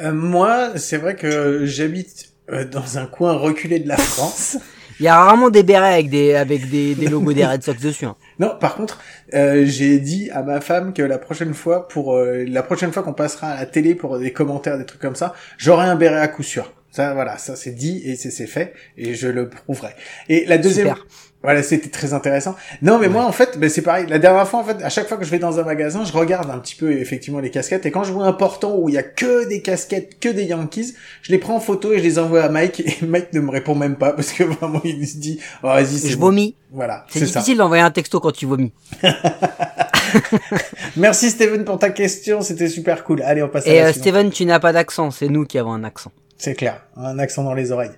Euh, moi, c'est vrai que j'habite euh, dans un coin reculé de la France. Il y a rarement des bérets avec des avec des, des logos des Red Sox dessus. Hein. Non, par contre, euh, j'ai dit à ma femme que la prochaine fois, pour euh, la prochaine fois qu'on passera à la télé pour des commentaires, des trucs comme ça, j'aurai un béret à coup sûr. Ça, voilà, ça c'est dit et c'est c'est fait et je le prouverai. Et la deuxième, Super. Voilà, c'était très intéressant. Non, mais moi en fait, ben, c'est pareil. La dernière fois, en fait, à chaque fois que je vais dans un magasin, je regarde un petit peu effectivement les casquettes et quand je vois un portant où il y a que des casquettes, que des Yankees, je les prends en photo et je les envoie à Mike et Mike ne me répond même pas parce que vraiment il se dit, oh, vas-y, c'est Je bon. vomis. Voilà, C'est difficile d'envoyer un texto quand tu vomis. Merci Steven pour ta question, c'était super cool. Allez, on passe à Et la euh. Steven, tu n'as pas d'accent, c'est nous qui avons un accent. C'est clair, un accent dans les oreilles.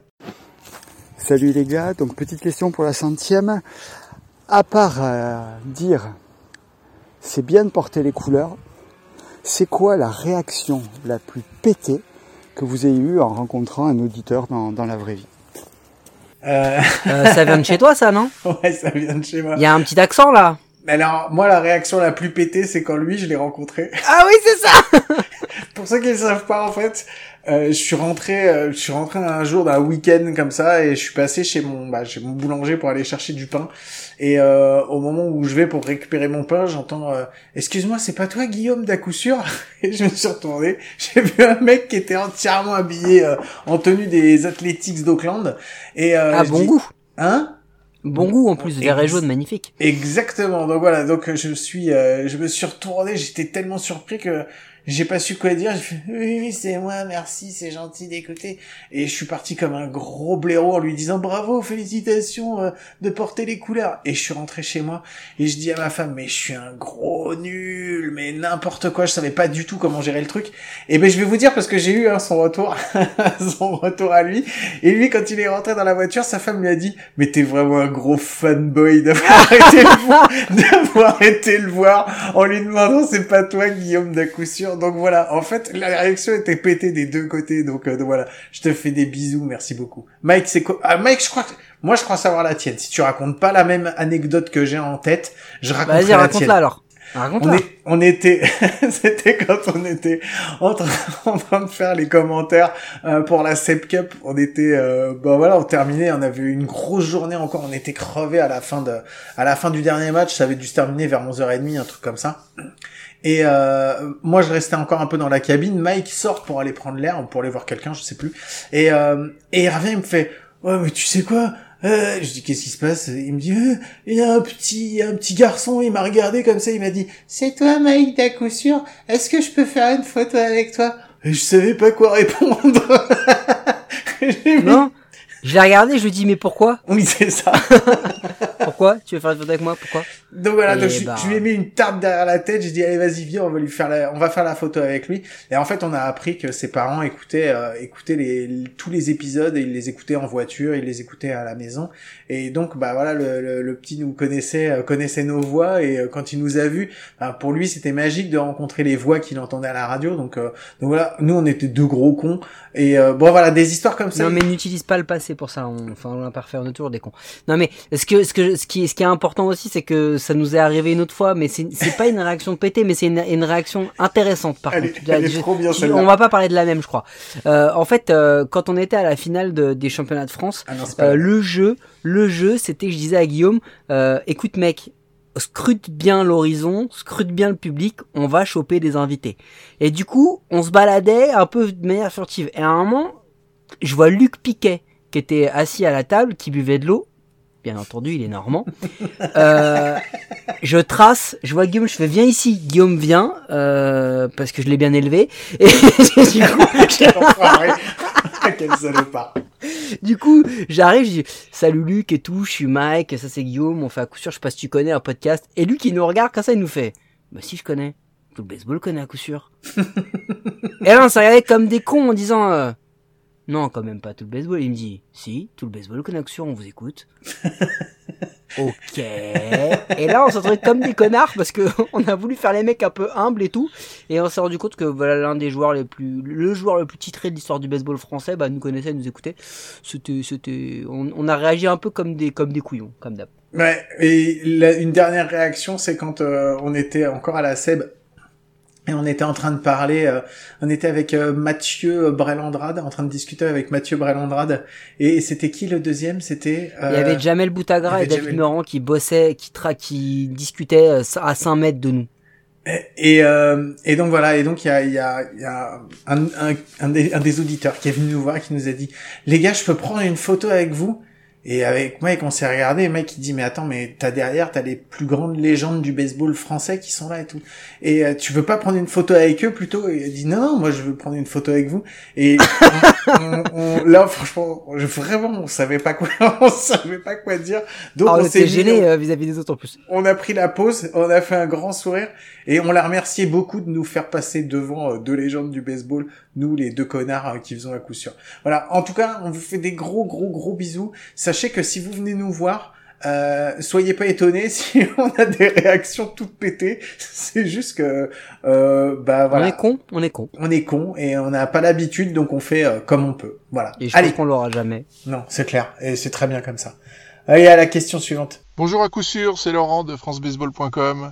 Salut les gars, donc petite question pour la centième. À part euh, dire c'est bien de porter les couleurs, c'est quoi la réaction la plus pétée que vous ayez eue en rencontrant un auditeur dans, dans la vraie vie? Euh... Euh, ça vient de chez toi, ça, non? Ouais, ça vient de chez moi. Il y a un petit accent là. Mais alors, moi, la réaction la plus pétée, c'est quand lui, je l'ai rencontré. Ah oui, c'est ça pour ceux qui ne savent pas, en fait, euh, je suis rentré, euh, je suis rentré un jour d'un week-end comme ça et je suis passé chez mon, bah, chez mon boulanger pour aller chercher du pain. Et euh, au moment où je vais pour récupérer mon pain, j'entends euh, "Excuse-moi, c'est pas toi, Guillaume, d'à coup sûr? Et je me suis retourné, j'ai vu un mec qui était entièrement habillé euh, en tenue des Athletics d'Auckland. Et euh, Ah, bon dis, goût. Hein? Bon goût en plus, vert et jaune, magnifique. Exactement. Donc voilà. Donc je suis, euh, je me suis retourné. J'étais tellement surpris que j'ai pas su quoi dire. J'ai fait oui, oui, c'est moi. Merci, c'est gentil d'écouter. Et je suis parti comme un gros blaireau en lui disant bravo, félicitations euh, de porter les couleurs. Et je suis rentré chez moi et je dis à ma femme mais je suis un gros nul, mais n'importe quoi. Je savais pas du tout comment gérer le truc. Et ben je vais vous dire parce que j'ai eu hein, son retour, son retour à lui. Et lui quand il est rentré dans la voiture, sa femme lui a dit mais t'es vraiment un gros fanboy d'avoir été le voir, d'avoir été le voir en lui demandant c'est pas toi Guillaume d'un coup sûr. Donc voilà, en fait la réaction était pétée des deux côtés. Donc, euh, donc voilà, je te fais des bisous, merci beaucoup. Mike c'est quoi ah, Mike je crois que moi je crois savoir la tienne. Si tu racontes pas la même anecdote que j'ai en tête, je raconte Vas-y, la raconte-la tienne. alors. On, Raconte-la. est, on était, c'était quand on était en train, en train de faire les commentaires euh, pour la Sep Cup. On était, euh, bah voilà, on terminait, on avait eu une grosse journée encore. On était crevés à la fin de, à la fin du dernier match. Ça avait dû se terminer vers 11h30, un truc comme ça. Et euh, moi, je restais encore un peu dans la cabine. Mike sort pour aller prendre l'air ou pour aller voir quelqu'un, je sais plus. Et, euh, et il revient, il me fait, ouais, mais tu sais quoi euh, je dis qu'est-ce qui se passe? Il me dit euh, il y a un petit un petit garçon, il m'a regardé comme ça, il m'a dit c'est toi Mike d'à coup sûr. Est-ce que je peux faire une photo avec toi? Et je savais pas quoi répondre. Non Je l'ai regardé, je lui dis mais pourquoi? Oui c'est ça. Pourquoi? Tu veux faire une photo avec moi? Pourquoi? Donc voilà, donc je, bah. je lui ai mis une tarte derrière la tête. J'ai dit allez vas-y viens, on va lui faire la, on va faire la photo avec lui. Et en fait, on a appris que ses parents écoutaient, euh, écoutaient les, tous les épisodes et ils les écoutaient en voiture, ils les écoutaient à la maison. Et donc bah voilà, le, le, le petit nous connaissait, euh, connaissait nos voix et euh, quand il nous a vus, bah, pour lui c'était magique de rencontrer les voix qu'il entendait à la radio. Donc euh, donc voilà, nous on était deux gros cons. Et euh, bon voilà, des histoires comme ça. Non mais n'utilise pas le passé pour ça. On, enfin, on l'imparfait, on est toujours des cons. Non mais ce que, ce que, ce qui, ce qui est important aussi, c'est que ça nous est arrivé une autre fois, mais c'est, pas une réaction pétée, mais c'est une, une réaction intéressante par Elle contre. est- elle est Je- trop bien, je- celle-là. On va pas parler de la même, je crois. Euh, en fait, euh, quand on était à la finale de- des championnats de France, Ah non, euh, le jeu, le jeu, c'était, je disais à Guillaume, écoute mec, scrute bien l'horizon, scrute bien le public, on va choper des invités. Et du coup, on se baladait un peu de manière furtive. Et à un moment, je vois Luc Piquet qui était assis à la table, qui buvait de l'eau. Bien entendu, il est normand. Euh, je trace, je vois Guillaume, je fais viens ici. Guillaume vient euh, parce que je l'ai bien élevé. Et du coup, du coup, j'arrive, je dis salut Luc et tout, je suis Mike, ça c'est Guillaume, on fait à coup sûr, je sais pas si tu connais un podcast. Et Luc il nous regarde comme ça, il nous fait bah si je connais, tout le baseball connaît à coup sûr. et là on s'est regardé comme des cons en disant euh, non quand même pas tout le baseball. Il me dit si, tout le baseball sûr, on vous écoute. Ok. Et là, on s'est retrouvé comme des connards parce que on a voulu faire les mecs un peu humbles et tout, et on s'est rendu compte que voilà l'un des joueurs les plus, le joueur le plus titré de l'histoire du baseball français, bah nous connaissait, nous écoutait. C'était, c'était, on, on a réagi un peu comme des, comme des couillons, comme d'hab. Ouais, et la- une dernière réaction, c'est quand euh, on était encore à la SEB et on était en train de parler, euh, on était avec euh, Mathieu Brelandrade, en train de discuter avec Mathieu Brelandrade, et c'était qui le deuxième? C'était Il y avait Jamel Boutagra et David Jamel. Meurant qui bossaient, qui tra qui discutaient euh, à 5 mètres de nous. Et, euh, et donc voilà, et donc il y a, y a, y a un, un, un, des, un des auditeurs qui est venu nous voir, qui nous a dit, les gars, je peux prendre une photo avec vous? Et avec Mike, on s'est regardé, Mike il dit, mais attends, mais t'as derrière, t'as les plus grandes légendes du baseball français qui sont là et tout. Et euh, tu veux pas prendre une photo avec eux plutôt? Et il dit, non, non, moi je veux prendre une photo avec vous. Et on- on- on- là, franchement, je- vraiment, on savait pas quoi, on savait pas quoi dire. Donc Ah, on s'est gêné euh, vis-à-vis des autres en plus. on a pris la pause, on a fait un grand sourire et on l'a remercié beaucoup de nous faire passer devant euh, deux légendes du baseball, nous les deux connards euh, qui faisons à coup sûr. Voilà, en tout cas, on vous fait des gros gros gros bisous. Sachez que si vous venez nous voir, euh, soyez pas étonnés si on a des réactions toutes pétées. C'est juste que euh, bah voilà, On est con, on est con. on est con et on n'a pas l'habitude, donc on fait euh, comme on peut. Voilà. Et je Allez, pense qu'on l'aura jamais. non, c'est clair et c'est très bien comme ça. Allez à la question suivante. Bonjour à coup sûr, c'est Laurent de francebaseball.com.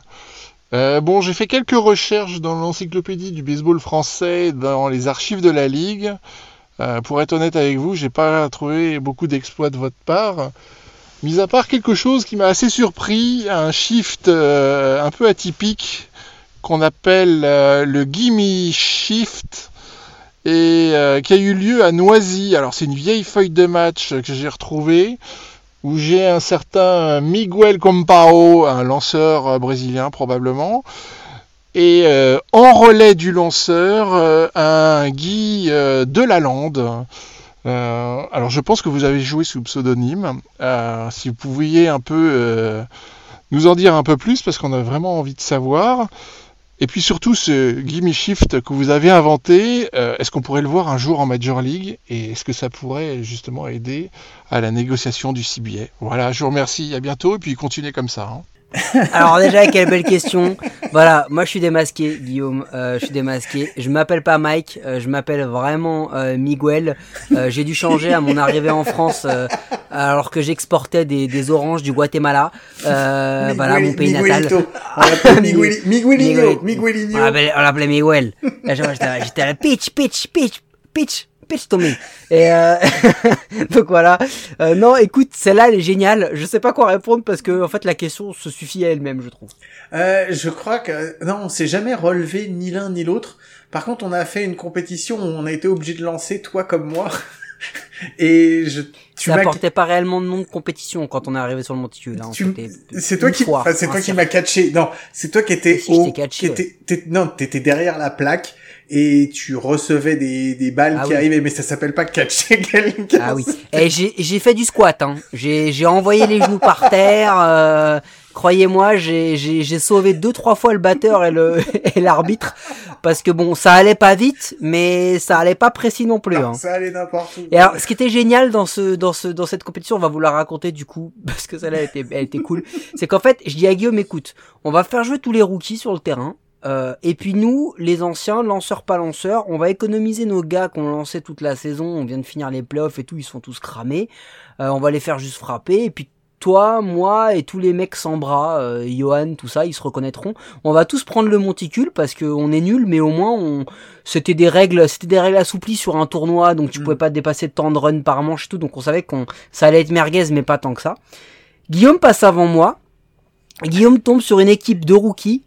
Euh, bon, j'ai fait quelques recherches dans l'encyclopédie du baseball français, dans les archives de la Ligue. Euh, pour être honnête avec vous, j'ai pas trouvé beaucoup d'exploits de votre part. Mis à part quelque chose qui m'a assez surpris, un shift euh, un peu atypique qu'on appelle le Gimme Shift et qui a eu lieu à Noisy. Alors c'est une vieille feuille de match que j'ai retrouvée où j'ai un certain Miguel Compao, un lanceur euh, brésilien probablement, et euh, en relais du lanceur, euh, un Guy euh, Delalande. Alors je pense que vous avez joué sous pseudonyme. Si vous pouviez un peu nous en dire un peu plus, parce qu'on a vraiment envie de savoir. Et puis surtout ce Gimme Shift que vous avez inventé, euh, est-ce qu'on pourrait le voir un jour en Major League et est-ce que ça pourrait justement aider à la négociation du CBA Voilà, je vous remercie, à bientôt et puis continuez comme ça. hein. Alors déjà, quelle belle question. Voilà, moi je suis démasqué, Guillaume. euh, je suis démasqué. Je m'appelle pas Mike, euh, je m'appelle vraiment euh, Miguel. Euh, J'ai dû changer à mon arrivée en France, euh, alors que j'exportais des, des oranges du Guatemala. Euh, voilà, mon pays natal. Miguelito. On l'appelle Migueli- Miguelinho. Miguelinho. On l'appelait- Miguel. J'étais à la pitch, pitch, pitch, pitch. Me. Et euh... donc voilà. Euh, non, écoute, celle-là elle est géniale. Je sais pas quoi répondre parce que en fait la question se suffit à elle-même, je trouve. Euh, je crois que non, on s'est jamais relevé ni l'un ni l'autre. Par contre, on a fait une compétition où on a été obligé de lancer toi comme moi. Et je, tu portait pas réellement de nom de compétition quand on est arrivé sur le monticule. Hein, tu- c'est toi qui, enfin, c'est toi qui m'as catché. Non, c'est toi qui étais Si, t'ai catché, qui était, t'es- non, t'étais derrière la plaque et tu recevais des, des balles Ah qui oui. arrivaient, mais ça s'appelle pas catcher quelqu'un. Ah oui. Et j'ai j'ai fait du squat. Hein. J'ai j'ai envoyé les genoux par terre. euh, Croyez-moi, j'ai j'ai j'ai sauvé deux trois fois le batteur et le et l'arbitre parce que bon, ça allait pas vite, mais ça allait pas précis non plus. Non, hein. Ça allait n'importe où. Et alors, ce qui était génial dans ce, dans ce, dans cette compétition, on va vous la raconter du coup, parce que celle-là elle était, elle était cool. C'est qu'en fait, je dis à Guillaume, écoute, on va faire jouer tous les rookies sur le terrain. Euh, et puis nous, les anciens, lanceurs pas lanceurs, on va économiser nos gars qu'on lancé toute la saison. On vient de finir les playoffs et tout, ils sont tous cramés. Euh, on va les faire juste frapper. Et puis toi, moi et tous les mecs sans bras, euh, Johan, tout ça, ils se reconnaîtront. On va tous prendre le monticule parce qu'on est nul, mais au moins on, c'était des règles, c'était des règles assouplies sur un tournoi, donc tu pouvais pas dépasser temps de run par manche et tout, donc on savait qu'on, ça allait être merguez, mais pas tant que ça. Guillaume passe avant moi. Guillaume tombe sur une équipe de rookies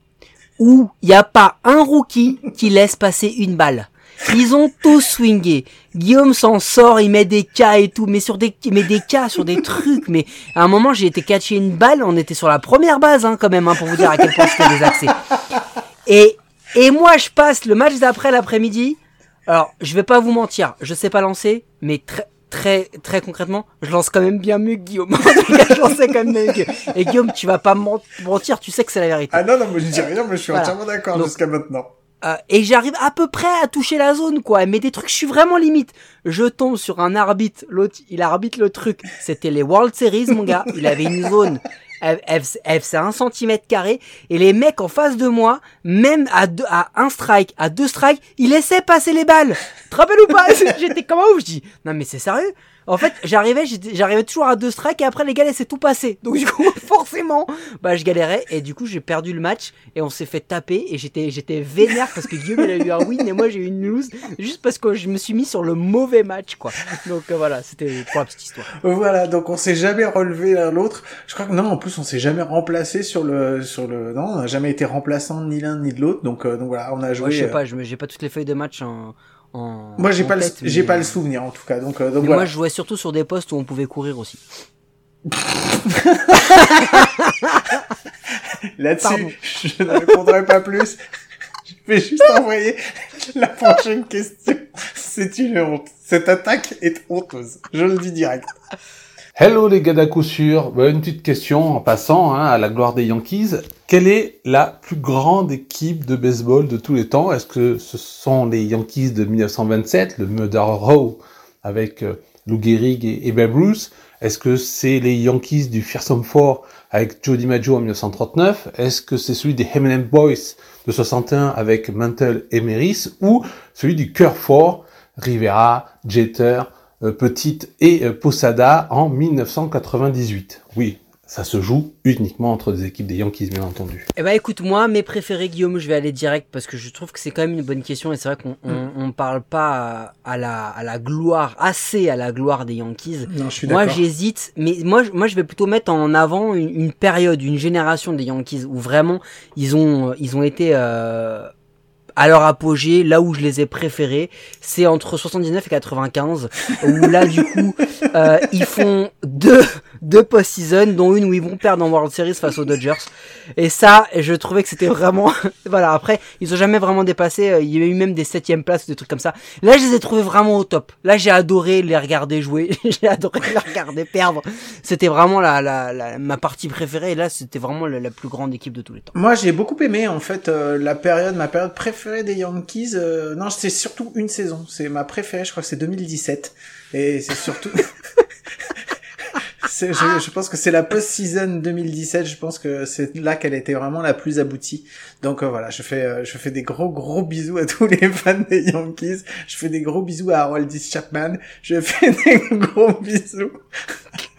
où il n'y a pas un rookie qui laisse passer une balle. Ils ont tous swingé. Guillaume s'en sort, il met des cas et tout, mais sur des, mais des cas sur des trucs. Mais à un moment, j'ai été catcher une balle. On était sur la première base, hein, quand même, hein, pour vous dire à quel point c'était des accès. Et, et moi, je passe le match d'après l'après-midi. Alors, je vais pas vous mentir, je sais pas lancer, mais très, très, très concrètement, je lance quand même bien mieux que Guillaume. Je lançais quand même mieux que Et Guillaume, tu vas pas men- mentir, tu sais que c'est la vérité. Ah non, non, mais je dis rien, mais je suis Voilà. entièrement d'accord jusqu'à maintenant. Euh, et j'arrive à peu près à toucher la zone, quoi. Mais des trucs, je suis vraiment limite. Je tombe sur un arbitre, l'autre, il arbitre le truc. C'était les World Series, mon gars. Il avait une zone. Elle, elle, faisait un centimètre carré. Et les mecs en face de moi, même à, deux, à un strike, à deux strikes, ils laissaient passer les balles. Te rappelles ou pas? J'étais comme un ouf. Je dis, non mais c'est sérieux? En fait, j'arrivais, j'arrivais toujours à deux strikes et après les gars laissaient tout passer. Donc du coup, forcément, bah je galérais et du coup j'ai perdu le match et on s'est fait taper et j'étais j'étais vénère parce que Guillaume il a eu un win et moi j'ai eu une lose juste parce que je me suis mis sur le mauvais match quoi. Donc euh, voilà, c'était pour la petite histoire. Voilà, donc on s'est jamais relevé l'un l'autre. Je crois que non, en plus on s'est jamais remplacé sur le sur le non, on n'a jamais été remplaçant ni l'un ni de l'autre. Donc euh, donc voilà, on a joué. Je sais euh, pas, j'ai pas toutes les feuilles de match en. En Moi j'ai pas le tête, j'ai mais, pas euh, le souvenir en tout cas. Donc euh, donc mais voilà. moi je jouais surtout sur des postes où on pouvait courir aussi. Là-dessus, je ne répondrai pas plus. Je vais juste envoyer la prochaine question. C'est une honte. Cette attaque est honteuse. Je le dis direct. Hello les gars d'à coup. Bah, une petite question en passant hein, à la gloire des Yankees. Quelle est la plus grande équipe de baseball de tous les temps? Est-ce que ce sont les Yankees de 1927, le Murder Row avec euh, Lou Gehrig et, Babe Ruth? Est-ce que c'est les Yankees du Fearsome Four avec Joe DiMaggio en 1939 Est-ce que c'est celui des Eminem Boys de 61 avec Mantle et Meris? Ou celui du Cœur Four, Rivera, Jeter, Petite et euh, Posada en 1998. Oui, ça se joue uniquement entre des équipes des Yankees, bien entendu. Eh ben écoute, moi, mes préférés, Guillaume, je vais aller direct parce que je trouve que c'est quand même une bonne question et c'est vrai qu'on on, on parle pas à, la, à la gloire, assez à la gloire des Yankees. Non, je suis Moi, j'hésite, mais moi, je- moi, je vais plutôt mettre en avant une, une période, une génération des Yankees où vraiment ils ont, ils ont été euh, à leur apogée, là où je les ai préférés, c'est entre 79 et 95, où là, du coup, euh, ils font deux, deux post-season, dont une où ils vont perdre en World Series face aux Dodgers. Et ça, je trouvais que c'était vraiment, voilà, après, ils ont jamais vraiment dépassé, euh, il y a eu même des septièmes places, des trucs comme ça. Là, je les ai trouvés vraiment au top. Là, j'ai adoré les regarder jouer, j'ai adoré les regarder perdre. C'était vraiment la, la, la- ma partie préférée, et là, c'était vraiment la, la plus grande équipe de tous les temps. Moi, j'ai beaucoup aimé en fait euh, la période, ma période préférée des Yankees. euh, non, c'est surtout une saison. C'est ma préférée. Je crois que c'est 2017. Et c'est surtout. Je, pense que c'est la post-season 2017. Je pense que c'est là qu'elle était vraiment la plus aboutie. Donc euh, voilà, je fais, euh, je fais des gros gros bisous à tous les fans des Yankees. Je fais des gros bisous à Haroldis Chapman. Je fais des gros bisous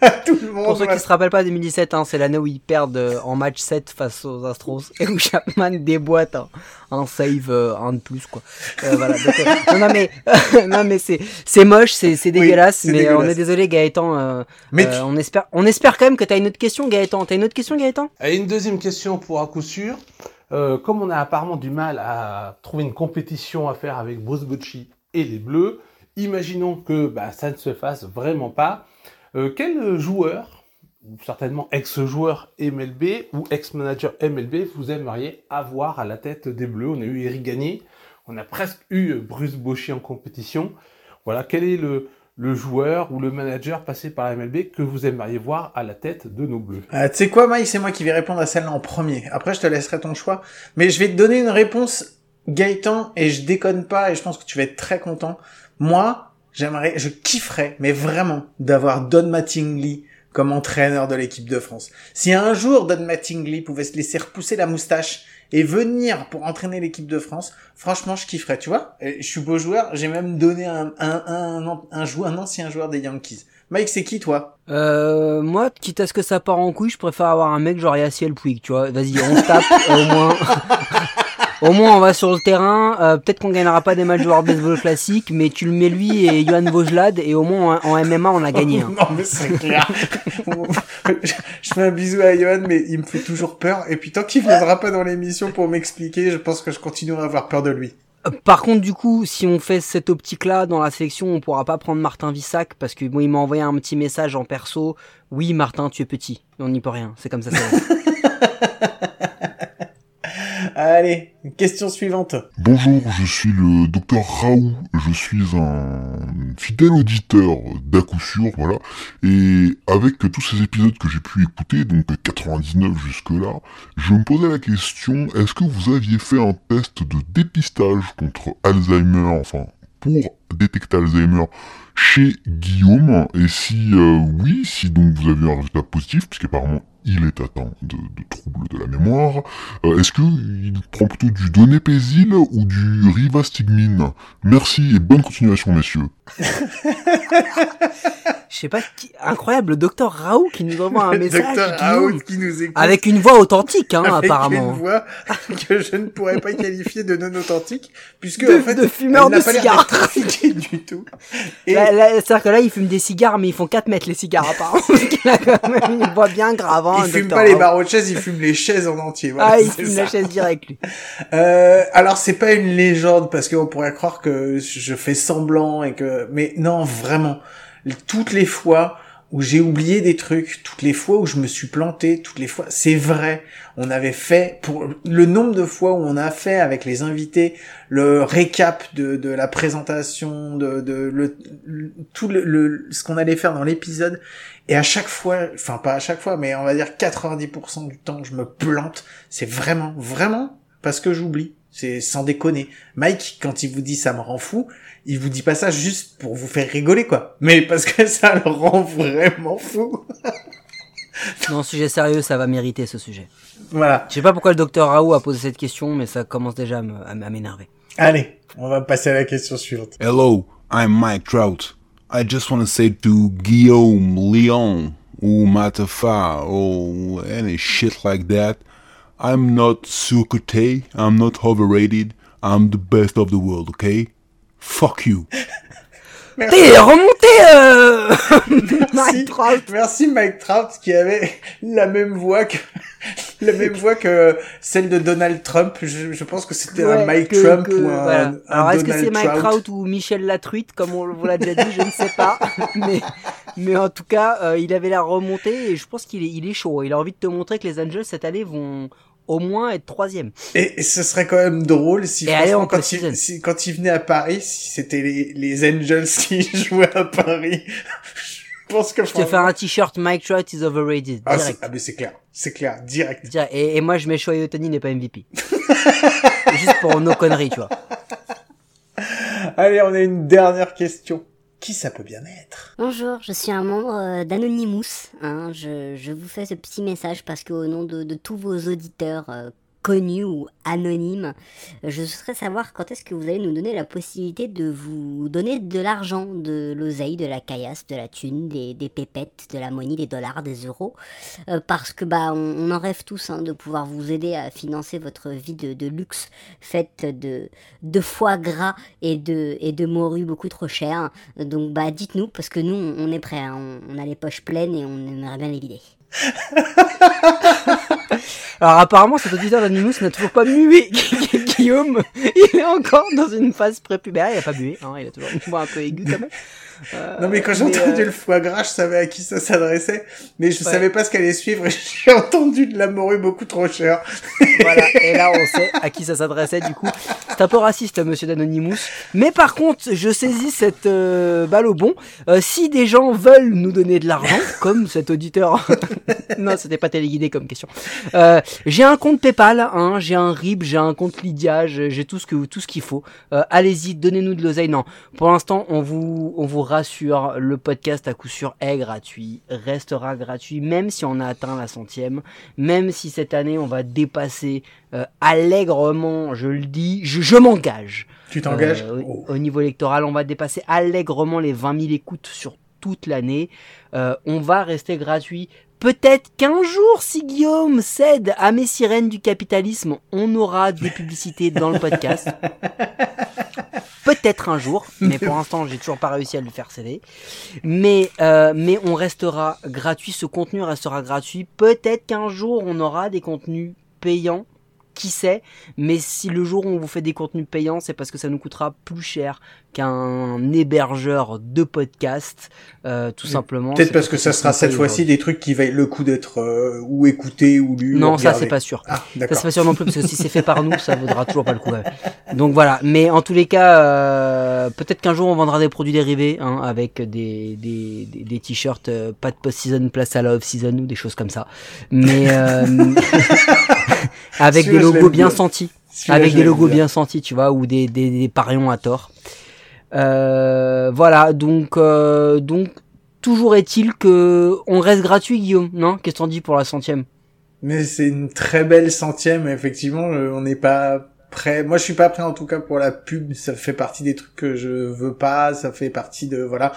tout le monde. Pour ceux voilà. qui se rappellent pas 2017, hein, c'est l'année où ils perdent euh, en match 7 face aux Astros et où Chapman déboîte un, un save euh, un de plus quoi. Euh, voilà. donc, euh, non, non mais non mais c'est c'est moche, c'est c'est dégueulasse, mais on est désolé Gaëtan. euh, Mais euh, tu- on espère on espère quand même que t'as une autre question Gaëtan. T'as une autre question Gaëtan? Et une deuxième question pour à coup sûr. Euh, comme on a apparemment du mal à trouver une compétition à faire avec Bruce Bocci et les Bleus, imaginons que bah, ça ne se fasse vraiment pas. Euh, quel joueur, ou certainement ex-joueur MLB ou ex-manager MLB, vous aimeriez avoir à la tête des Bleus? On a eu Eric Gagné, on a presque eu Bruce Bocci en compétition. Voilà, quel est le, le joueur ou le manager passé par la MLB que vous aimeriez voir à la tête de nos Bleus? Euh, tu sais quoi, Mike, c'est moi qui vais répondre à celle-là en premier. Après, je te laisserai ton choix. Mais je vais te donner une réponse, Gaëtan, et je déconne pas, et je pense que tu vas être très content. Moi, j'aimerais, je kifferais, mais vraiment, d'avoir Don Mattingly comme entraîneur de l'équipe de France. Si un jour Don Mattingly pouvait se laisser repousser la moustache et venir pour entraîner l'équipe de France, franchement, je kifferais, tu vois. Je suis beau joueur, j'ai même donné un, un, un, un, un, jou- un ancien joueur des Yankees. Mike, c'est qui, toi? Euh, moi, quitte à ce que ça part en couille, je préfère avoir un mec genre Yaciel Puig, tu vois. Vas-y, on se tape, au moins. Au moins, on va sur le terrain. euh, Peut-être qu'on gagnera pas des matchs de Baseball classique, mais tu le mets lui et Johan Vojlad, et au moins en, en MMA, on a gagné. hein. non, mais c'est clair. je, je fais un bisou à Johan, mais il me fait toujours peur. Et puis tant qu'il viendra pas dans l'émission pour m'expliquer, je pense que je continuerai à avoir peur de lui. Euh, Par contre, du coup, si on fait cette optique-là dans la sélection, on pourra pas prendre Martin Vissac parce que bon, il m'a envoyé un petit message en perso. Oui, Martin, tu es petit. On n'y peut rien. C'est comme ça. Allez, question suivante. Bonjour, je suis le docteur Raoult, je suis un fidèle auditeur d'à coup sûr, voilà, et avec tous ces épisodes que j'ai pu écouter, donc 99 jusque-là, je me posais la question, est-ce que vous aviez fait un test de dépistage contre Alzheimer, enfin, pour détecter Alzheimer chez Guillaume, et si euh, oui, si donc vous avez un résultat positif, puisqu'apparemment il est atteint de, de troubles de la mémoire, euh, est-ce qu'il prend plutôt du donépésil ou du rivastigmine? Merci et bonne continuation, messieurs. Je sais pas, qui... incroyable, le docteur Raoult qui nous envoie un message. docteur Guillaume. Raoult qui nous écoute. Avec une voix authentique, hein, Avec apparemment. une voix que je ne pourrais pas qualifier de non authentique, puisque De- en fait, de fumeur de cigares. du tout. Et C'est-à-dire que là, ils fument des cigares, mais ils font 4 mètres les cigares, apparemment. Parce qu'il a quand même une voix bien grave. Hein, il fume pas les barreaux de chaise, il fume les chaises en entier. Voilà, Ah, il fume ça. la chaise direct, lui. Euh, alors c'est pas une légende parce qu'on pourrait croire que je fais semblant et que, mais non vraiment, toutes les fois où j'ai oublié des trucs, toutes les fois où je me suis planté, toutes les fois, c'est vrai. On avait fait pour le nombre de fois où on a fait avec les invités le récap de, la présentation, de, de tout ce qu'on allait faire dans l'épisode. Et à chaque fois, enfin pas à chaque fois, mais on va dire 90% du temps, je me plante. C'est vraiment, vraiment parce que j'oublie. C'est sans déconner. Mike, quand il vous dit ça me rend fou, il vous dit pas ça juste pour vous faire rigoler, quoi. Mais parce que ça le rend vraiment fou. Non, sujet sérieux, ça va mériter ce sujet. Voilà. Je sais pas pourquoi le docteur Raoult a posé cette question, mais ça commence déjà à m'énerver. Allez, on va passer à la question suivante. Hello, I'm Mike Trout. I just want to say to Guillaume Leon, or Matafa or any shit like that. I'm not Sukute. I'm not overrated. I'm the best of the world, okay? Fuck you. T'es remonté, euh... Merci, merci Mike Trout qui avait la même voix que la même voix que celle de Donald Trump. Je, je pense que c'était un Mike que- Trump que- ou un, voilà. un Alors est-ce que c'est Mike Trout? Trout ou Michel Latruite, comme on vous l'a déjà dit, je ne sais pas. mais, mais en tout cas, euh, il avait la remontée et je pense qu'il est, il est chaud. Il a envie de te montrer que les Angels cette année vont au moins être troisième. Et, et ce serait quand même drôle si, franchement, en quand il, si- quand il venait à Paris, si c'était les, les Angels qui jouaient à Paris. Je pense que Je te fais un t-shirt Mike Trout is overrated. Ah, ah, mais c'est clair, c'est clair, direct. Direct. Et, et moi je mets Shohei Otani n'est pas MVP. Juste pour nos conneries, tu vois. Allez, on a une dernière question. Qui ça peut bien être? Bonjour, je suis un membre euh, d'Anonymous. hein. je, vous fais ce petit message parce qu'au nom de, de tous vos auditeurs euh, connus ou anonymes, euh, je souhaiterais savoir quand est-ce que vous allez nous donner la possibilité de vous donner de l'argent, de l'oseille, de la caillasse, de la thune, des, pépettes, de la monnaie, des dollars, des euros. Euh, parce que bah on, en rêve tous hein, de pouvoir vous aider à financer votre vie de, luxe faite de, de foie gras et de, et de morue beaucoup trop chère. Donc bah dites-nous parce que nous on on est prêts, hein. on, on a les poches pleines et on aimerait bien les vider. Alors apparemment cet auditeur d'Anonymous n'a toujours pas mué Guillaume. Il est encore dans une phase prépubéraire. Il a pas mué, hein, il a toujours une voix un peu aiguë quand même. Euh, Non mais quand j'ai entendu euh, le foie gras, je savais à qui ça s'adressait, mais je Ouais. savais pas ce qu'allait suivre j'ai entendu de la morue beaucoup trop cher. Voilà, et là on sait à qui ça s'adressait du coup. C'est un peu raciste, monsieur d'Anonymous. Mais par contre, je saisis cette euh, balle au bon. Euh, si des gens veulent nous donner de l'argent, comme cet auditeur. non, c'était pas téléguidé comme question. Euh, j'ai un compte PayPal, hein, j'ai un RIB, j'ai un compte Lydia, j'ai j'ai tout ce que tout ce qu'il faut. Euh, Allez-y, donnez-nous de l'oseille. Non, pour l'instant, on vous on vous rassure, le podcast à coup sûr est gratuit, restera gratuit, même si on a atteint la centième, même si cette année on va dépasser euh, allègrement, je le dis, je, je m'engage. Tu t'engages Euh, Oh. au, au niveau électoral, on va dépasser allègrement les 20 000 écoutes sur toute l'année. Euh, on va rester gratuit. Peut-être qu'un jour, si Guillaume cède à mes sirènes du capitalisme, on aura des publicités dans le podcast. Peut-être un jour, mais pour l'instant, j'ai toujours pas réussi à le faire céder. Mais, euh, mais on restera gratuit, ce contenu restera gratuit. Peut-être qu'un jour, on aura des contenus payants. Qui sait Mais si le jour où on vous fait des contenus payants, c'est parce que ça nous coûtera plus cher qu'un hébergeur de podcast, euh, tout simplement. Peut-être parce que ça qu'on sera cette fois-ci des trucs qui valent le coup d'être euh, ou écoutés ou lus. non, ou ça c'est pas sûr. Ah, ça c'est pas sûr non plus parce que si c'est fait par nous, ça vaudra toujours pas le coup. ouais. Donc voilà. Mais en tous les cas, euh, peut-être qu'un jour on vendra des produits dérivés hein, avec des des, des, des t-shirts euh, pas de post-season, place à la off-season ou des choses comme ça. Mais euh, avec des logos bien sentis, avec des logos bien. sentis, tu vois, ou des des, des parions à tort. Euh, voilà. Donc euh, donc toujours est-il que on reste gratuit, Guillaume. Non? Qu'est-ce que t'en dis pour la centième? Mais c'est une très belle centième, effectivement, euh, on n'est pas prêt. Moi, je suis pas prêt en tout cas pour la pub, ça fait partie des trucs que je veux pas, ça fait partie de voilà.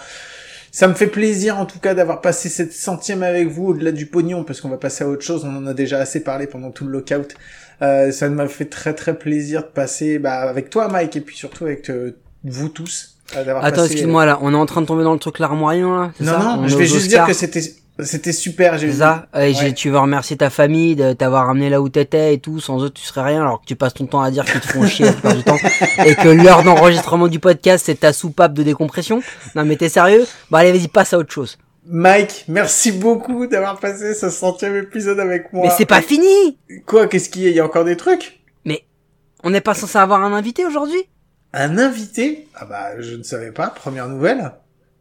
Ça me fait plaisir en tout cas d'avoir passé cette centième avec vous au-delà du pognon parce qu'on va passer à autre chose, on en a déjà assez parlé pendant tout le lockout. Euh, ça m'a fait très très plaisir de passer bah, avec toi Mike et puis surtout avec euh, vous tous. euh, Attends, passé, excuse-moi là, on est en train de tomber dans le truc larmoyant là. Non ça non, On je vais juste dire que c'était c'était super, j'ai ça Et Ouais. j'ai- Tu veux remercier ta famille de t'avoir amené là où t'étais et tout. Sans eux, tu serais rien. Alors que tu passes ton temps à dire qu'ils te font chier la plupart du temps. Et que l'heure d'enregistrement du podcast, c'est ta soupape de décompression. Non mais t'es sérieux? Bon allez, vas-y, passe à autre chose. Mike, merci beaucoup d'avoir passé ce centième épisode avec moi. Mais c'est pas fini Quoi, qu'est-ce qu'il y a? Il y a encore des trucs? Mais on n'est pas censé avoir un invité aujourd'hui? Un invité? Ah bah, je ne savais pas, première nouvelle.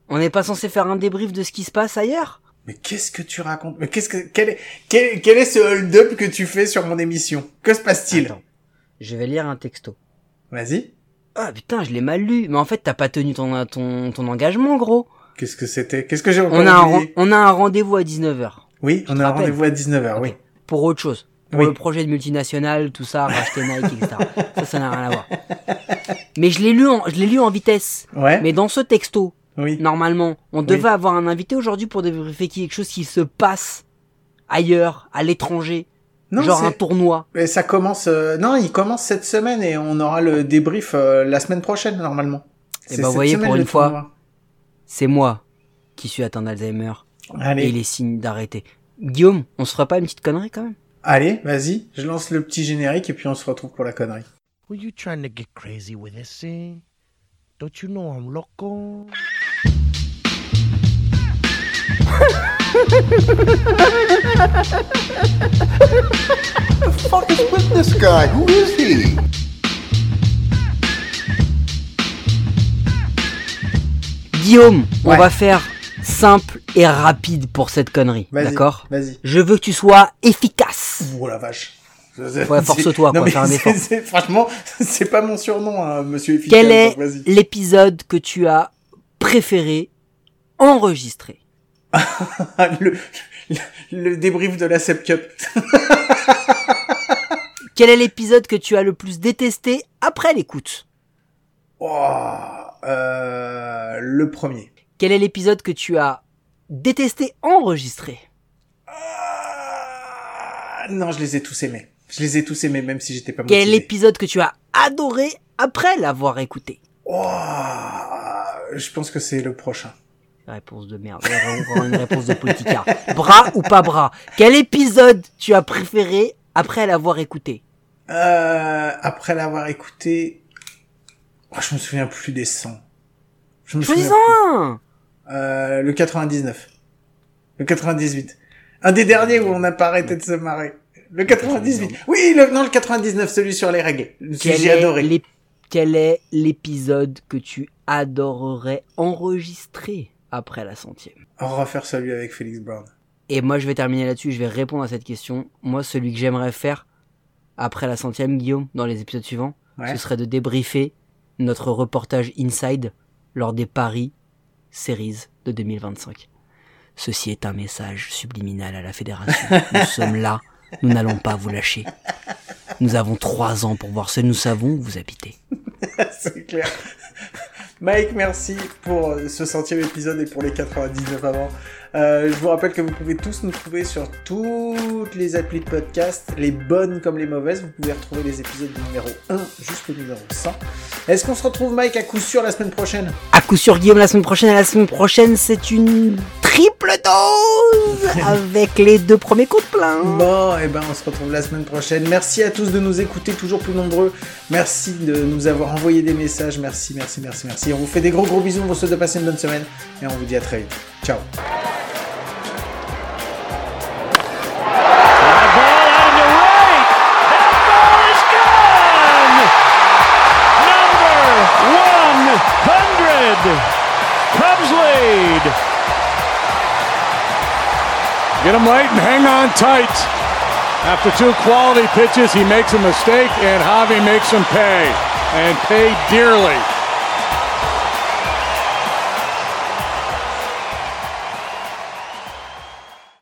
On n'est pas censé faire un débrief de ce qui se passe ailleurs? Mais qu'est-ce que tu racontes? Mais qu'est-ce que... Quel est, quel, quel est ce hold-up que tu fais sur mon émission? Que se passe-t-il? Je vais lire un texto. Vas-y. Ah putain, je l'ai mal lu. Mais en fait, t'as pas tenu ton, ton, ton engagement, gros. Qu'est-ce que c'était? Qu'est-ce que j'ai On a, un, on a un rendez-vous à 19h. Oui, on a un rendez-vous à 19h, oui. Pour autre chose. Pour Oui. le projet de multinationale, tout ça, racheter Nike, etc. ça, ça n'a rien à voir. Mais je l'ai lu en, je l'ai lu en vitesse. Ouais. Mais dans ce texto, Oui. Normalement, on Oui. devait avoir un invité aujourd'hui pour débriefer quelque chose qui se passe ailleurs, à l'étranger. Non, genre un tournoi. Mais ça commence. euh, Non, il commence cette semaine et on aura le débrief euh, la semaine prochaine normalement. Et C'est bah, vous cette voyez, semaine, pour une fois, c'est moi qui suis atteint d'Alzheimer. Allez. Et il est signe d'arrêter. Guillaume, on se fera pas une petite connerie quand même? Allez, vas-y, je lance le petit générique et puis on se retrouve pour la connerie. Were you trying to get crazy with this, eh? Don't you know I'm loco? The fuck is with this guy? Who is he? Guillaume, on va faire simple et rapide pour cette connerie. Vas-y, D'accord? vas-y. Je veux que tu sois efficace. Oh la vache. Ouais, force-toi, fais un c'est- effort. c'est- Franchement, c'est pas mon surnom, hein, monsieur efficace. Quel est donc vas-y. l'épisode que tu as préféré enregistrer? le, le, le débrief de la Sep Cup. Quel est l'épisode que tu as le plus détesté après l'écoute? Oh, euh, le premier. Quel est l'épisode que tu as détesté enregistrer Ah, non, je les ai tous aimés. Je les ai tous aimés, même si j'étais pas Quel est motivé. l'épisode que tu as adoré après l'avoir écouté? Oh, je pense que c'est le prochain. Réponse de merde. Encore une réponse de politicard. Bras ou pas bras? Quel épisode tu as préféré après l'avoir écouté? Euh, après l'avoir écouté, oh, je me souviens plus des 100. Je me souviens un plus. Euh, le 99. Le 98. Un des derniers où on n'a pas arrêté de se marrer. Le 98. Oui, le, non, le 99, celui sur les règles. J'ai adoré. Quel est l'épisode que tu adorerais enregistrer? Après la centième On va refaire celui avec Félix Brown. Et moi, je vais terminer là-dessus. Je vais répondre à cette question. Moi, celui que j'aimerais faire après la centième, Guillaume, dans les épisodes suivants, Ouais. ce serait de débriefer notre reportage Inside lors des Paris Series de 2025. Ceci est un message subliminal à la fédération. Nous sommes là. Nous n'allons pas vous lâcher. Nous avons trois ans pour voir ce que nous savons où vous habitez. c'est clair. Mike, merci pour ce centième épisode et pour les 99 avant. Euh, je vous rappelle que vous pouvez tous nous trouver sur toutes les applis de podcast, les bonnes comme les mauvaises. Vous pouvez retrouver les épisodes du numéro 1 jusqu'au numéro 100. Est-ce qu'on se retrouve, Mike, à coup sûr la semaine prochaine? À coup sûr, Guillaume, la semaine prochaine. Et la semaine prochaine, c'est une triple dose avec les deux premiers coups de plein. Bon, et ben on se retrouve la semaine prochaine. Merci à tous de nous écouter, toujours plus nombreux. Merci de nous avoir envoyé des messages. Merci, merci, merci, merci. On vous fait des gros gros bisous. On vous souhaite de passer une bonne semaine et on vous dit à très vite. Ciao. Lead. Get him late and hang on tight. After two quality pitches, he makes a mistake, and Javi makes him pay, and pay dearly.